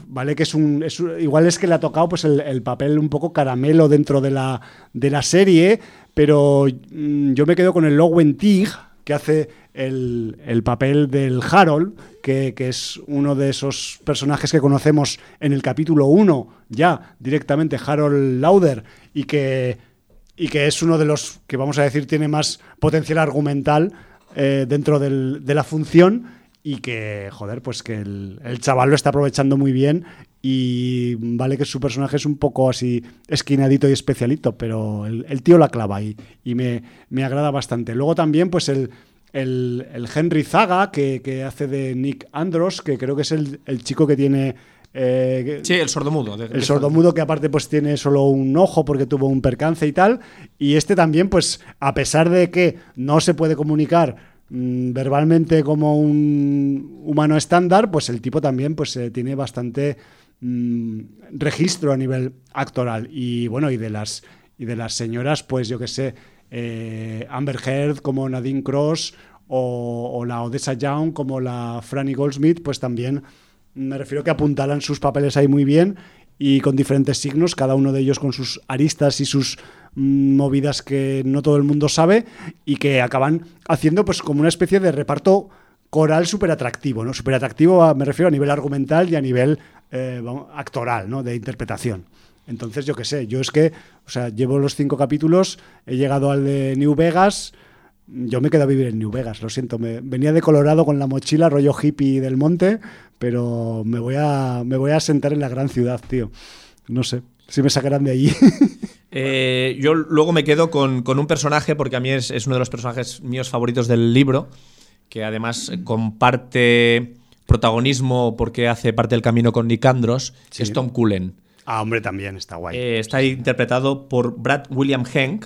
¿vale? Que es un, igual es que le ha tocado pues el, papel un poco caramelo dentro de la, de la serie, pero mm, yo me quedo con el Lowen Tig, que hace el, papel del Harold, que, es uno de esos personajes que conocemos en el capítulo 1, ya directamente Harold Lauder, y que, y que es uno de los que vamos a decir tiene más potencial argumental eh, dentro de la función y que, joder, pues que el, chaval lo está aprovechando muy bien y vale que su personaje es un poco así esquinadito y especialito, pero el, tío la clava y, y me, me, agrada bastante. Luego también, pues el, el, Henry Zaga, que, hace de Nick Andros, que creo que es el, chico que tiene... Eh, sí, el sordomudo. el sordomudo que aparte pues tiene solo un ojo porque tuvo un percance y tal. Y este también, pues a pesar de que no se puede comunicar Mm, verbalmente como un humano estándar, pues el tipo también pues, eh, tiene bastante mm, registro a nivel actoral. Y bueno, y de las, y de las señoras, pues yo que sé, eh, Amber Heard como Nadine Cross o, la Odessa Young como la Franny Goldsmith, pues también me refiero que apuntalan sus papeles ahí muy bien y con diferentes signos, cada uno de ellos con sus aristas y sus Mm, movidas que no todo el mundo sabe y que acaban haciendo pues como una especie de reparto coral súper atractivo, ¿no? Súper atractivo me refiero a nivel argumental y a nivel eh, actoral, ¿no? De interpretación. Entonces, yo qué sé, yo es que, o sea, llevo los cinco capítulos, he llegado al de New Vegas, yo me quedo a vivir en New Vegas, lo siento, me, venía de Colorado con la mochila, rollo hippie del monte, pero me voy a, me voy a sentar en la gran ciudad, tío. No sé, si me sacarán de allí. Eh, yo luego me quedo con, un personaje, porque a mí es, uno de los personajes míos favoritos del libro, que además comparte protagonismo porque hace parte del camino con Nick Andros, es Tom Cullen. Ah, hombre, también está guay. Eh, está interpretado por Brad William Henk.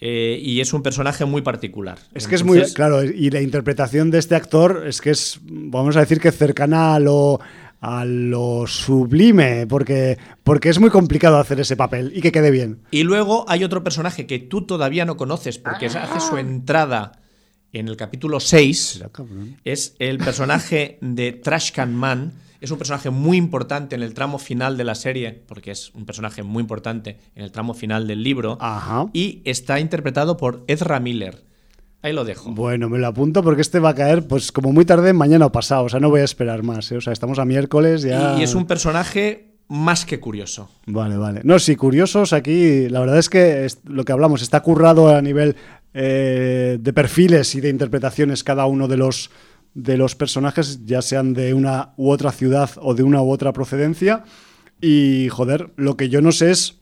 Eh, y es un personaje muy particular. Es que es muy, claro, y la interpretación de este actor es que es, vamos a decir que cercana a lo, a lo sublime, porque, porque es muy complicado hacer ese papel y que quede bien. Y luego hay otro personaje que tú todavía no conoces porque hace su entrada en el capítulo 6. Es el personaje de Trashcan Man. Es un personaje muy importante en el tramo final de la serie, porque es un personaje muy importante en el tramo final del libro. Y está interpretado por Ezra Miller Ahí lo dejo. Bueno, me lo apunto porque este va a caer pues como muy tarde mañana o pasado, o sea, no voy a esperar más, ¿eh? o sea, estamos a miércoles ya. Y es un personaje más que curioso. Vale, vale. No, sí, curiosos aquí, la verdad es que lo que hablamos está currado a nivel eh, de perfiles y de interpretaciones cada uno de los de los personajes, ya sean de una u otra ciudad o de una u otra procedencia. Y joder, lo que yo no sé es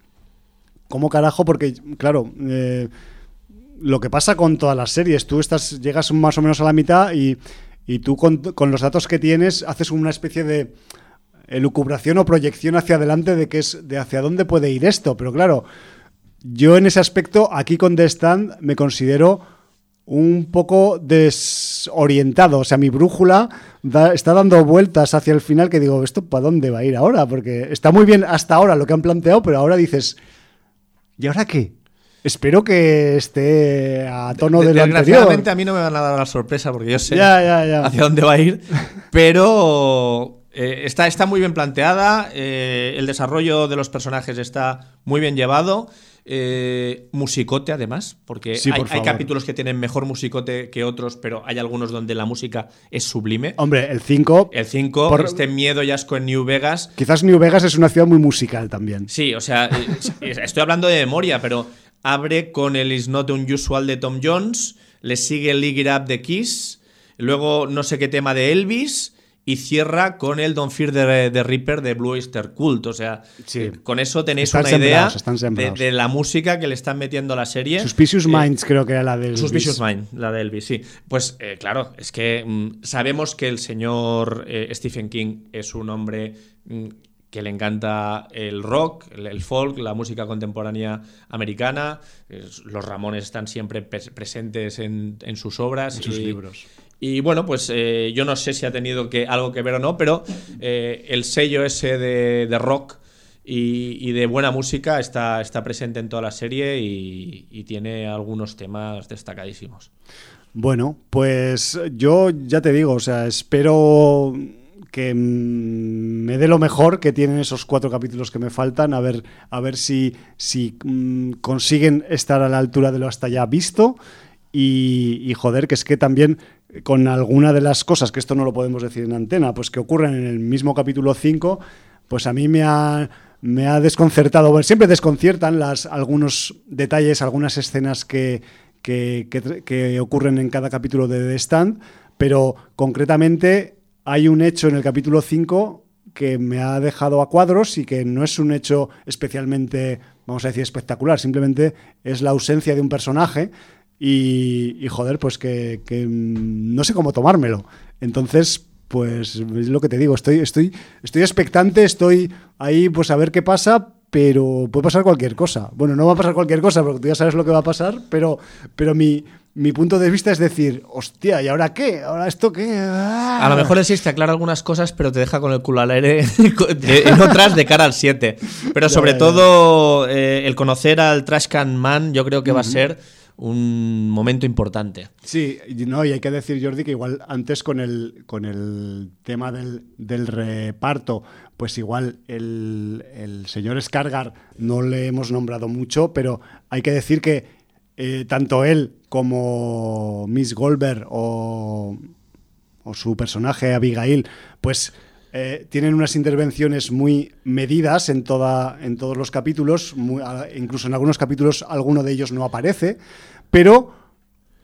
¿cómo carajo? Porque, claro, eh, lo que pasa con todas las series, tú estás, llegas más o menos a la mitad y, y tú con, con los datos que tienes haces una especie de elucubración o proyección hacia adelante de qué es de hacia dónde puede ir esto, pero claro, yo en ese aspecto aquí con The Stand me considero un poco desorientado, o sea, mi brújula da- está dando vueltas hacia el final que digo, ¿esto para dónde va a ir ahora? Porque está muy bien hasta ahora lo que han planteado, pero ahora dices, ¿y ahora qué? Espero que esté a tono de lo anterior. A mí no me van a dar la sorpresa porque yo sé Ya, ya, ya. hacia dónde va a ir, pero eh, está, está muy bien planteada, eh, el desarrollo de los personajes está muy bien llevado, eh, musicote además, porque Sí, hay, por hay favor. capítulos que tienen mejor musicote que otros, pero hay algunos donde la música es sublime. Hombre, el 5, El 5, Por- este miedo y asco en New Vegas, quizás New Vegas es una ciudad muy musical también. Sí, o sea, eh, estoy hablando de memoria, pero abre con el Is Not Unusual de Tom Jones, le sigue Lick It Up de Kiss, luego no sé qué tema de Elvis y cierra con el Don't Fear the, the Reaper de Blue Oyster Cult. O sea, Sí. con eso tenéis Están una idea de, de la música que le están metiendo a la serie. Suspicious Eh, Minds creo que era la del... Suspicious Mind, la de Elvis, sí. Pues eh, claro, es que mm, sabemos que el señor eh, Stephen King es un hombre mm, que le encanta el rock, el, folk, la música contemporánea americana. Los Ramones están siempre pres- presentes en, en sus obras. En sus y- libros. Y bueno, pues eh, yo no sé si ha tenido que, algo que ver o no, pero eh, el sello ese de, rock y, de buena música está, está presente en toda la serie y, y tiene algunos temas destacadísimos. Bueno, pues yo ya te digo, o sea, espero que mm, me dé lo mejor que tienen esos cuatro capítulos que me faltan, a ver, a ver si, si mm, consiguen estar a la altura de lo hasta ya visto. Y, y, joder, que es que también con alguna de las cosas, que esto no lo podemos decir en antena, pues que ocurren en el mismo capítulo 5, pues a mí me ha, me ha desconcertado. Bueno, siempre desconciertan las, algunos detalles, algunas escenas que, que, que- que ocurren en cada capítulo de The Stand, pero concretamente hay un hecho en el capítulo 5 que me ha dejado a cuadros y que no es un hecho especialmente, vamos a decir, espectacular, simplemente es la ausencia de un personaje y, y, joder, pues que, que, mm, no sé cómo tomármelo. Entonces, pues es lo que te digo, estoy, estoy, estoy expectante, estoy ahí pues a ver qué pasa, pero puede pasar cualquier cosa. Bueno, no va a pasar cualquier cosa porque tú ya sabes lo que va a pasar, pero, pero mi, mi punto de vista es decir, hostia, ¿y ahora qué? ¿Ahora esto qué? A lo mejor el 6 te aclara algunas cosas, pero te deja con el culo al aire en otras de cara al 7. Pero sobre ya, ya. todo, eh, el conocer al Trash Can Man, yo creo que va a ser un momento importante. Sí, no, y hay que decir, Jordi, que igual antes con el, con el tema del, del reparto, pues igual el, el señor Skargar no le hemos nombrado mucho, pero hay que decir que eh, tanto él como Miss Goldberg o, o su personaje Abigail, pues eh, tienen unas intervenciones muy medidas en, toda, en todos los capítulos, muy- incluso en algunos capítulos alguno de ellos no aparece, pero,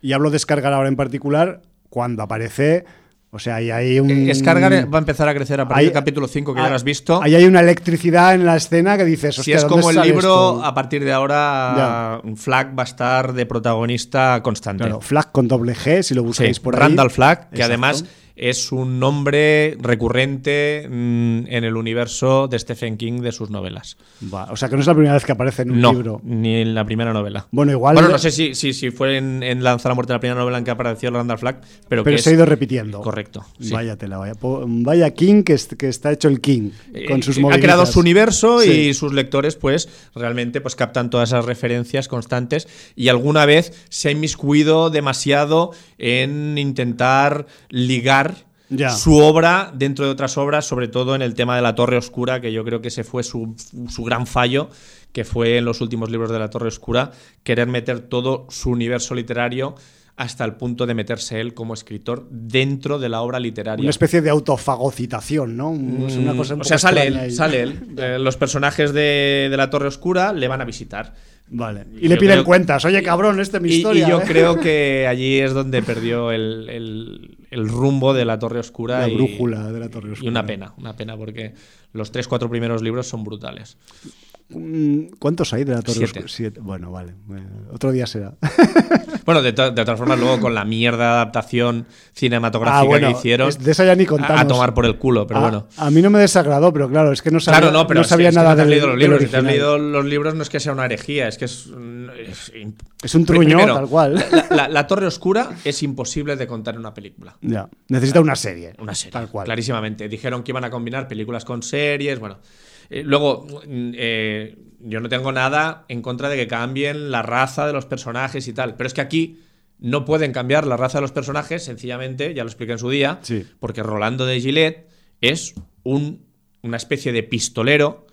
y hablo de descargar ahora en particular, cuando aparece, o sea, ahí hay un... Eh, Skargar va a empezar a crecer a partir Hay- del capítulo 5, que ya ah, lo has visto. Ahí hay una electricidad en la escena que dices, Si es ¿dónde como el libro, esto? a partir de ahora, Flag va a estar de protagonista constante. Claro, Flag con doble G, si lo Sí, buscáis por ahí. Randall Flagg, que Exacto. además es un nombre recurrente mm, en el universo de Stephen King de sus novelas. Va, o sea, que no es la primera vez que aparece en un no, libro. ni en la primera novela. Bueno, igual... Bueno, no sé si, si, si fue en, en Lanza la muerte la primera novela en que apareció Randall Flagg, pero, Pero que se ha es- ido repitiendo. Correcto. sí. Vaya tela, vaya, vaya King que, est- que está hecho el King con Eh, sus ha moviditas. creado su universo Sí. y sus lectores pues realmente pues captan todas esas referencias constantes y alguna vez se ha inmiscuido demasiado en intentar ligar Ya. su obra dentro de otras obras, sobre todo en el tema de la Torre Oscura, que yo creo que ese fue su, su gran fallo, que fue en los últimos libros de la Torre Oscura, querer meter todo su universo literario hasta el punto de meterse él como escritor dentro de la obra literaria. Una especie de autofagocitación, ¿no? Una cosa un Mm, o poco sea, sale él, sale él. Eh, los personajes de, de la Torre Oscura le van a visitar. Vale. Y le piden creo- cuentas. Oye, cabrón, esta es mi Y, y historia. yo ¿eh? creo que allí es donde perdió el, el- el rumbo de la Torre Oscura. La y- brújula de la Torre Oscura. Y una pena, una pena, porque los tres, cuatro primeros libros son brutales. Mm, ¿Cuántos hay de la Torre Siete. Oscura? Siete. Bueno, vale. eh, Otro día será. Bueno, de, to- de todas formas, luego con la mierda de adaptación cinematográfica Ah, bueno, que hicieron, de esa ya ni a, contamos. a tomar por el culo, pero a, bueno. a mí no me desagradó, pero claro, es que no sabía, Claro, no, pero no es sabía es que nada no te has del, leído los libros. Si te has leído los libros, no es que sea una herejía, es que es. es un truño, Primero, tal cual. La, la- la Torre Oscura es imposible de contar en una película. Ya, necesita una serie. Una serie, Tal cual. clarísimamente. Dijeron que iban a combinar películas con series, bueno. Eh, luego, eh, yo no tengo nada en contra de que cambien la raza de los personajes y tal, pero es que aquí no pueden cambiar la raza de los personajes, sencillamente, ya lo expliqué en su día, Sí. porque Rolando de Gillette es un- una especie de pistolero.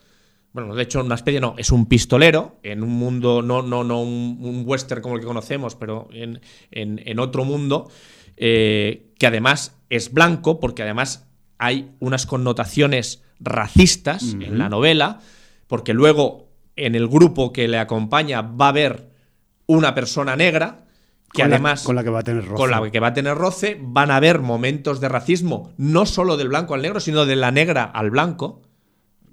Bueno, de hecho, una especie no, es un pistolero en un mundo, no, no, no un, un western como el que conocemos, pero en, en- en otro mundo, eh, que además es blanco, porque además hay unas connotaciones racistas en la novela, porque luego en el grupo que le acompaña va a haber una persona negra, que Con la- además con la que va a tener roce. con la que va a tener roce, van a haber momentos de racismo, no solo del blanco al negro, sino de la negra al blanco,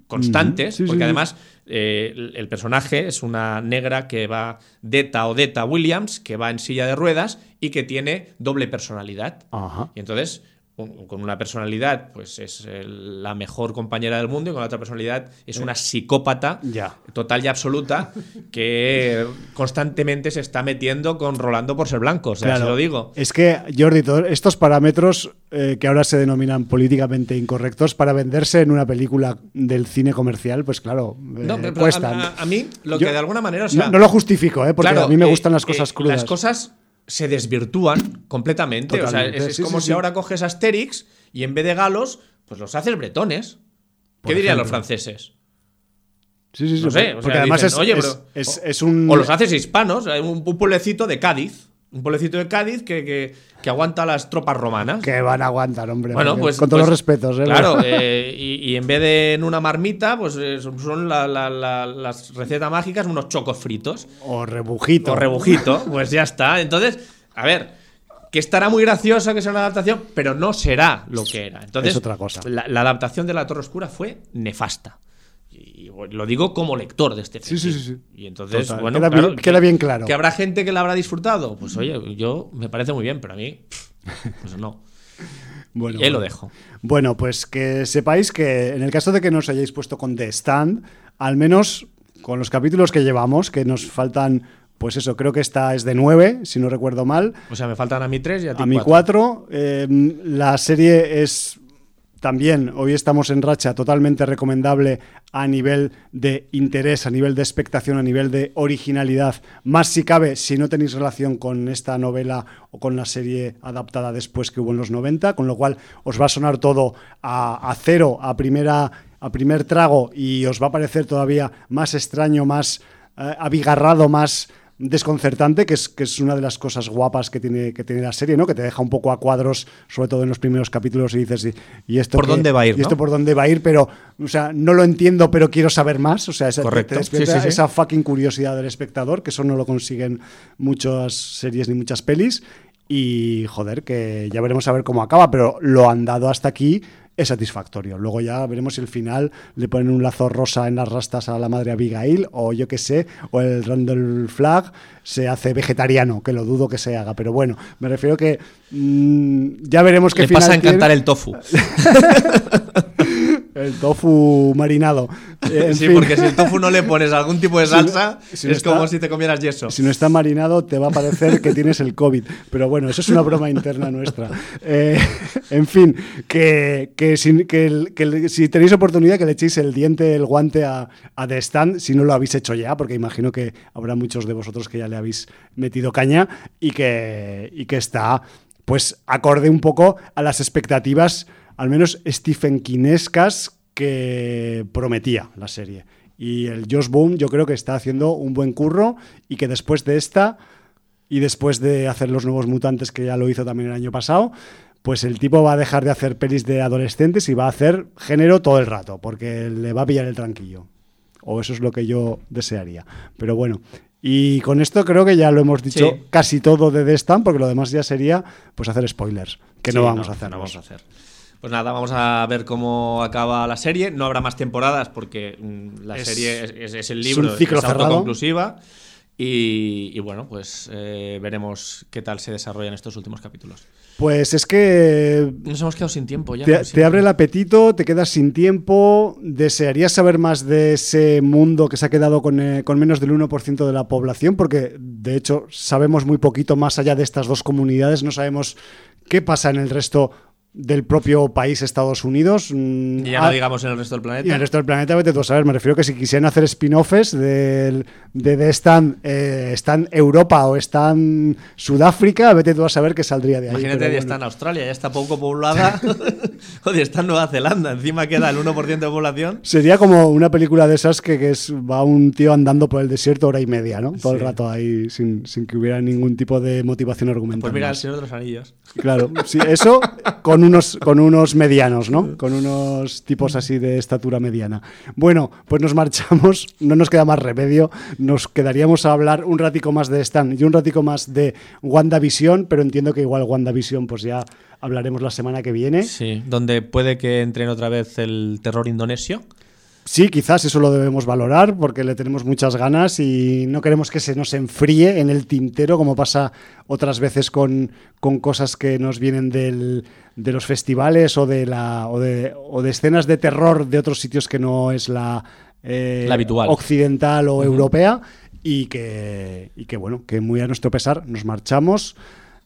constantes, sí, porque sí. además eh, el personaje es una negra que va, Deta o Deta Williams, que va en silla de ruedas y que tiene doble personalidad. Ajá. Y entonces, con una personalidad, pues es la mejor compañera del mundo, y con la otra personalidad es una psicópata Ya. total y absoluta que constantemente se está metiendo con Rolando por ser blanco. O sea, se lo digo. Es que, Jordi, todos estos parámetros eh, que ahora se denominan políticamente incorrectos para venderse en una película del cine comercial, pues claro, eh, No, pero- pero cuestan. a, a- a mí, lo Yo- que de alguna manera. O sea, no, no lo justifico, ¿eh? porque claro, a mí me eh, gustan las eh, cosas crudas. Las cosas se desvirtúan completamente. O sea, es, como sí, si sí. ahora coges Asterix y en vez de galos, pues los haces bretones. Por ¿Qué dirían los franceses? Sí, sí, sí. No sé, o sea, además dicen, es, "Oye, es- pero- es- es un. O los haces hispanos, un pueblecito de Cádiz. Un pueblecito de Cádiz que, que- que aguanta las tropas romanas. Que van a aguantar, hombre. Bueno, pues. Con todos pues, los respetos, ¿eh? Claro, eh, y, y en vez de en una marmita, pues eh, son son la- la- la- las recetas mágicas, unos chocos fritos. O rebujito. O rebujito, pues ya está. Entonces, a ver, que estará muy gracioso que sea una adaptación, pero no será lo que era. Entonces, Es otra cosa. La, la adaptación de La Torre Oscura fue nefasta. Y lo digo como lector de este film. sí, sí, sí. Y entonces, Total. bueno, Queda claro, bien- queda que- bien claro. Que habrá gente que la habrá disfrutado. Pues oye, yo me parece muy bien, pero a mí, pues no. Bueno, y ahí lo dejo. Bueno, pues que sepáis que en el caso de que no os hayáis puesto con The Stand, al menos con los capítulos que llevamos, que nos faltan, pues eso, creo que esta es de nueve, si no recuerdo mal, O sea, me faltan a mí tres y a ti a mí cuatro. cuatro. eh, la serie es también, hoy estamos en racha, totalmente recomendable a nivel de interés, a nivel de expectación, a nivel de originalidad. Más si cabe, si no tenéis relación con esta novela o con la serie adaptada después que hubo en los 90, con lo cual os va a sonar todo a, cero, a primera a primer trago y os va a parecer todavía más extraño, más eh, abigarrado, más desconcertante, que es, que es una de las cosas guapas que tiene, que tiene la serie, ¿no? Que te deja un poco a cuadros, sobre todo en los primeros capítulos, y dices, ¿y, y esto ¿Por qué? dónde va a ir, ¿Y esto no? por dónde va a ir? Pero, o sea, no lo entiendo, pero quiero saber más. O sea, esa, Correcto. te despierta Sí, sí, sí. esa fucking curiosidad del espectador, que eso no lo consiguen muchas series ni muchas pelis. Y, joder, que ya veremos a ver cómo acaba, pero lo han dado hasta aquí es satisfactorio. Luego ya veremos si el final le ponen un lazo rosa en las rastas a la madre Abigail, o yo qué sé, o el Randall Flag se hace vegetariano, que lo dudo que se haga. Pero bueno, me refiero que mm, ya veremos qué Le final pasa a encantar tiene. el tofu. el tofu marinado. En sí, fin. porque si el tofu no le pones algún tipo de Si no- salsa, si no es está- como si te comieras yeso. Si no está marinado, te va a parecer que tienes el COVID. Pero bueno, eso es una broma interna nuestra. Eh, en fin, que, que si, que el- que el- si tenéis oportunidad, que le echéis el diente, el guante a, a The Stand, si no lo habéis hecho ya, porque imagino que habrá muchos de vosotros que ya le habéis metido caña y que, y que está, pues, acorde un poco a las expectativas, al menos Stephen Kinescas, que prometía la serie. Y el Josh Boone yo creo que está haciendo un buen curro y que después de esta y después de hacer los nuevos mutantes que ya lo hizo también el año pasado, pues el tipo va a dejar de hacer pelis de adolescentes y va a hacer género todo el rato, porque le va a pillar el tranquillo. O eso es lo que yo desearía. Pero bueno, y con esto creo que ya lo hemos dicho Sí. casi todo de The Stand, porque lo demás ya sería pues hacer spoilers, que no vamos a hacer. no vamos a hacer. Pues nada, vamos a ver cómo acaba la serie. No habrá más temporadas porque mm, la Es- serie es, es el libro, un ciclo es cerrado. autoconclusiva. Y, y bueno, pues eh, veremos qué tal se desarrollan estos últimos capítulos. Pues es que Nos hemos quedado sin tiempo ya. te, abre el apetito, te quedas sin tiempo, desearías saber más de ese mundo que se ha quedado con, eh, con menos del 1% de la población, porque de hecho sabemos muy poquito más allá de estas dos comunidades, no sabemos qué pasa en el resto del propio país Estados Unidos. Mm, Y ya no digamos en el resto del planeta. Y en el resto del planeta, vete tú a saber. Me refiero que si quisieran hacer spin-offs del- de, de están, eh, están Europa o están Sudáfrica, vete tú a saber que saldría de ahí. Imagínate, ya está en Australia, ya está poco poblada. Joder, está en Nueva Zelanda, encima queda el 1% de población. Sería como una película de esas que, que es, va un tío andando por el desierto hora y media, ¿no? Todo el rato ahí sin, sin que hubiera ningún tipo de motivación argumental. Pues mira, el. Señor de los Anillos. Claro, sí, eso con unos, con unos medianos, ¿no? Con unos tipos así de estatura mediana. Bueno, pues nos marchamos, no nos queda más remedio, nos quedaríamos a hablar un ratico más de Stan y un ratico más de WandaVision, pero entiendo que igual WandaVision pues ya hablaremos la semana que viene. Sí, donde puede que entren otra vez el terror indonesio. Sí, quizás eso lo debemos valorar porque le tenemos muchas ganas y no queremos que se nos enfríe en el tintero como pasa otras veces con, con cosas que nos vienen del- de los festivales o de, la, o, de, o de escenas de terror de otros sitios que no es la, eh, La habitual. occidental o europea y que, y que, bueno, que muy a nuestro pesar nos marchamos.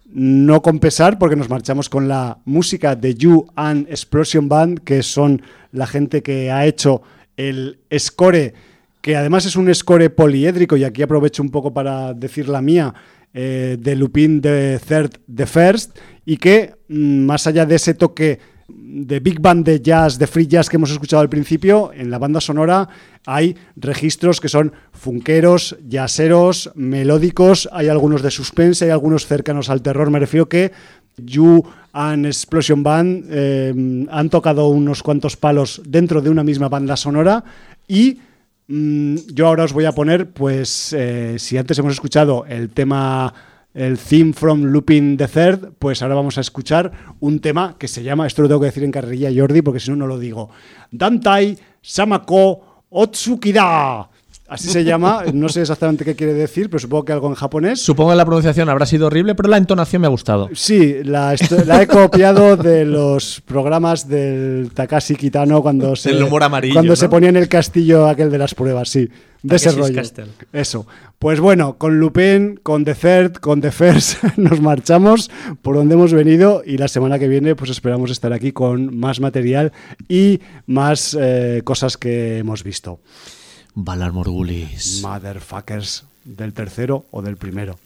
No con pesar, porque nos marchamos con la música de You and Explosion Band, que son la gente que ha hecho el score, que además es un score poliédrico, y aquí aprovecho un poco para decir la mía, eh, de Lupin de Third the First, y que mm, más allá de ese toque de big band de jazz, de free jazz que hemos escuchado al principio, en la banda sonora hay registros que son funkeros, jazzeros, melódicos, hay algunos de suspense, hay algunos cercanos al terror. Me refiero que You and Explosion Band eh, han tocado unos cuantos palos dentro de una misma banda sonora y mm, yo ahora os voy a poner, pues, eh, si antes hemos escuchado el tema el theme from Looping the Third, pues ahora vamos a escuchar un tema que se llama, esto lo tengo que decir en carrerilla Jordi, porque si no, no lo digo. Dantai Samako Otsukida. Así se llama, no sé exactamente qué quiere decir, pero supongo que algo en japonés. Supongo que la pronunciación habrá sido horrible, pero la entonación me ha gustado. Sí, la, he copiado de los programas del Takashi Kitano cuando se, Del humor amarillo, cuando ¿no? se ponía en el castillo aquel de las pruebas, sí. De ese rollo. Eso. Pues bueno, con Lupin, con The Third, con The First, nos marchamos por donde hemos venido y la semana que viene pues esperamos estar aquí con más material y más eh, cosas que hemos visto. Valar Morgulis. Motherfuckers del tercero o del primero.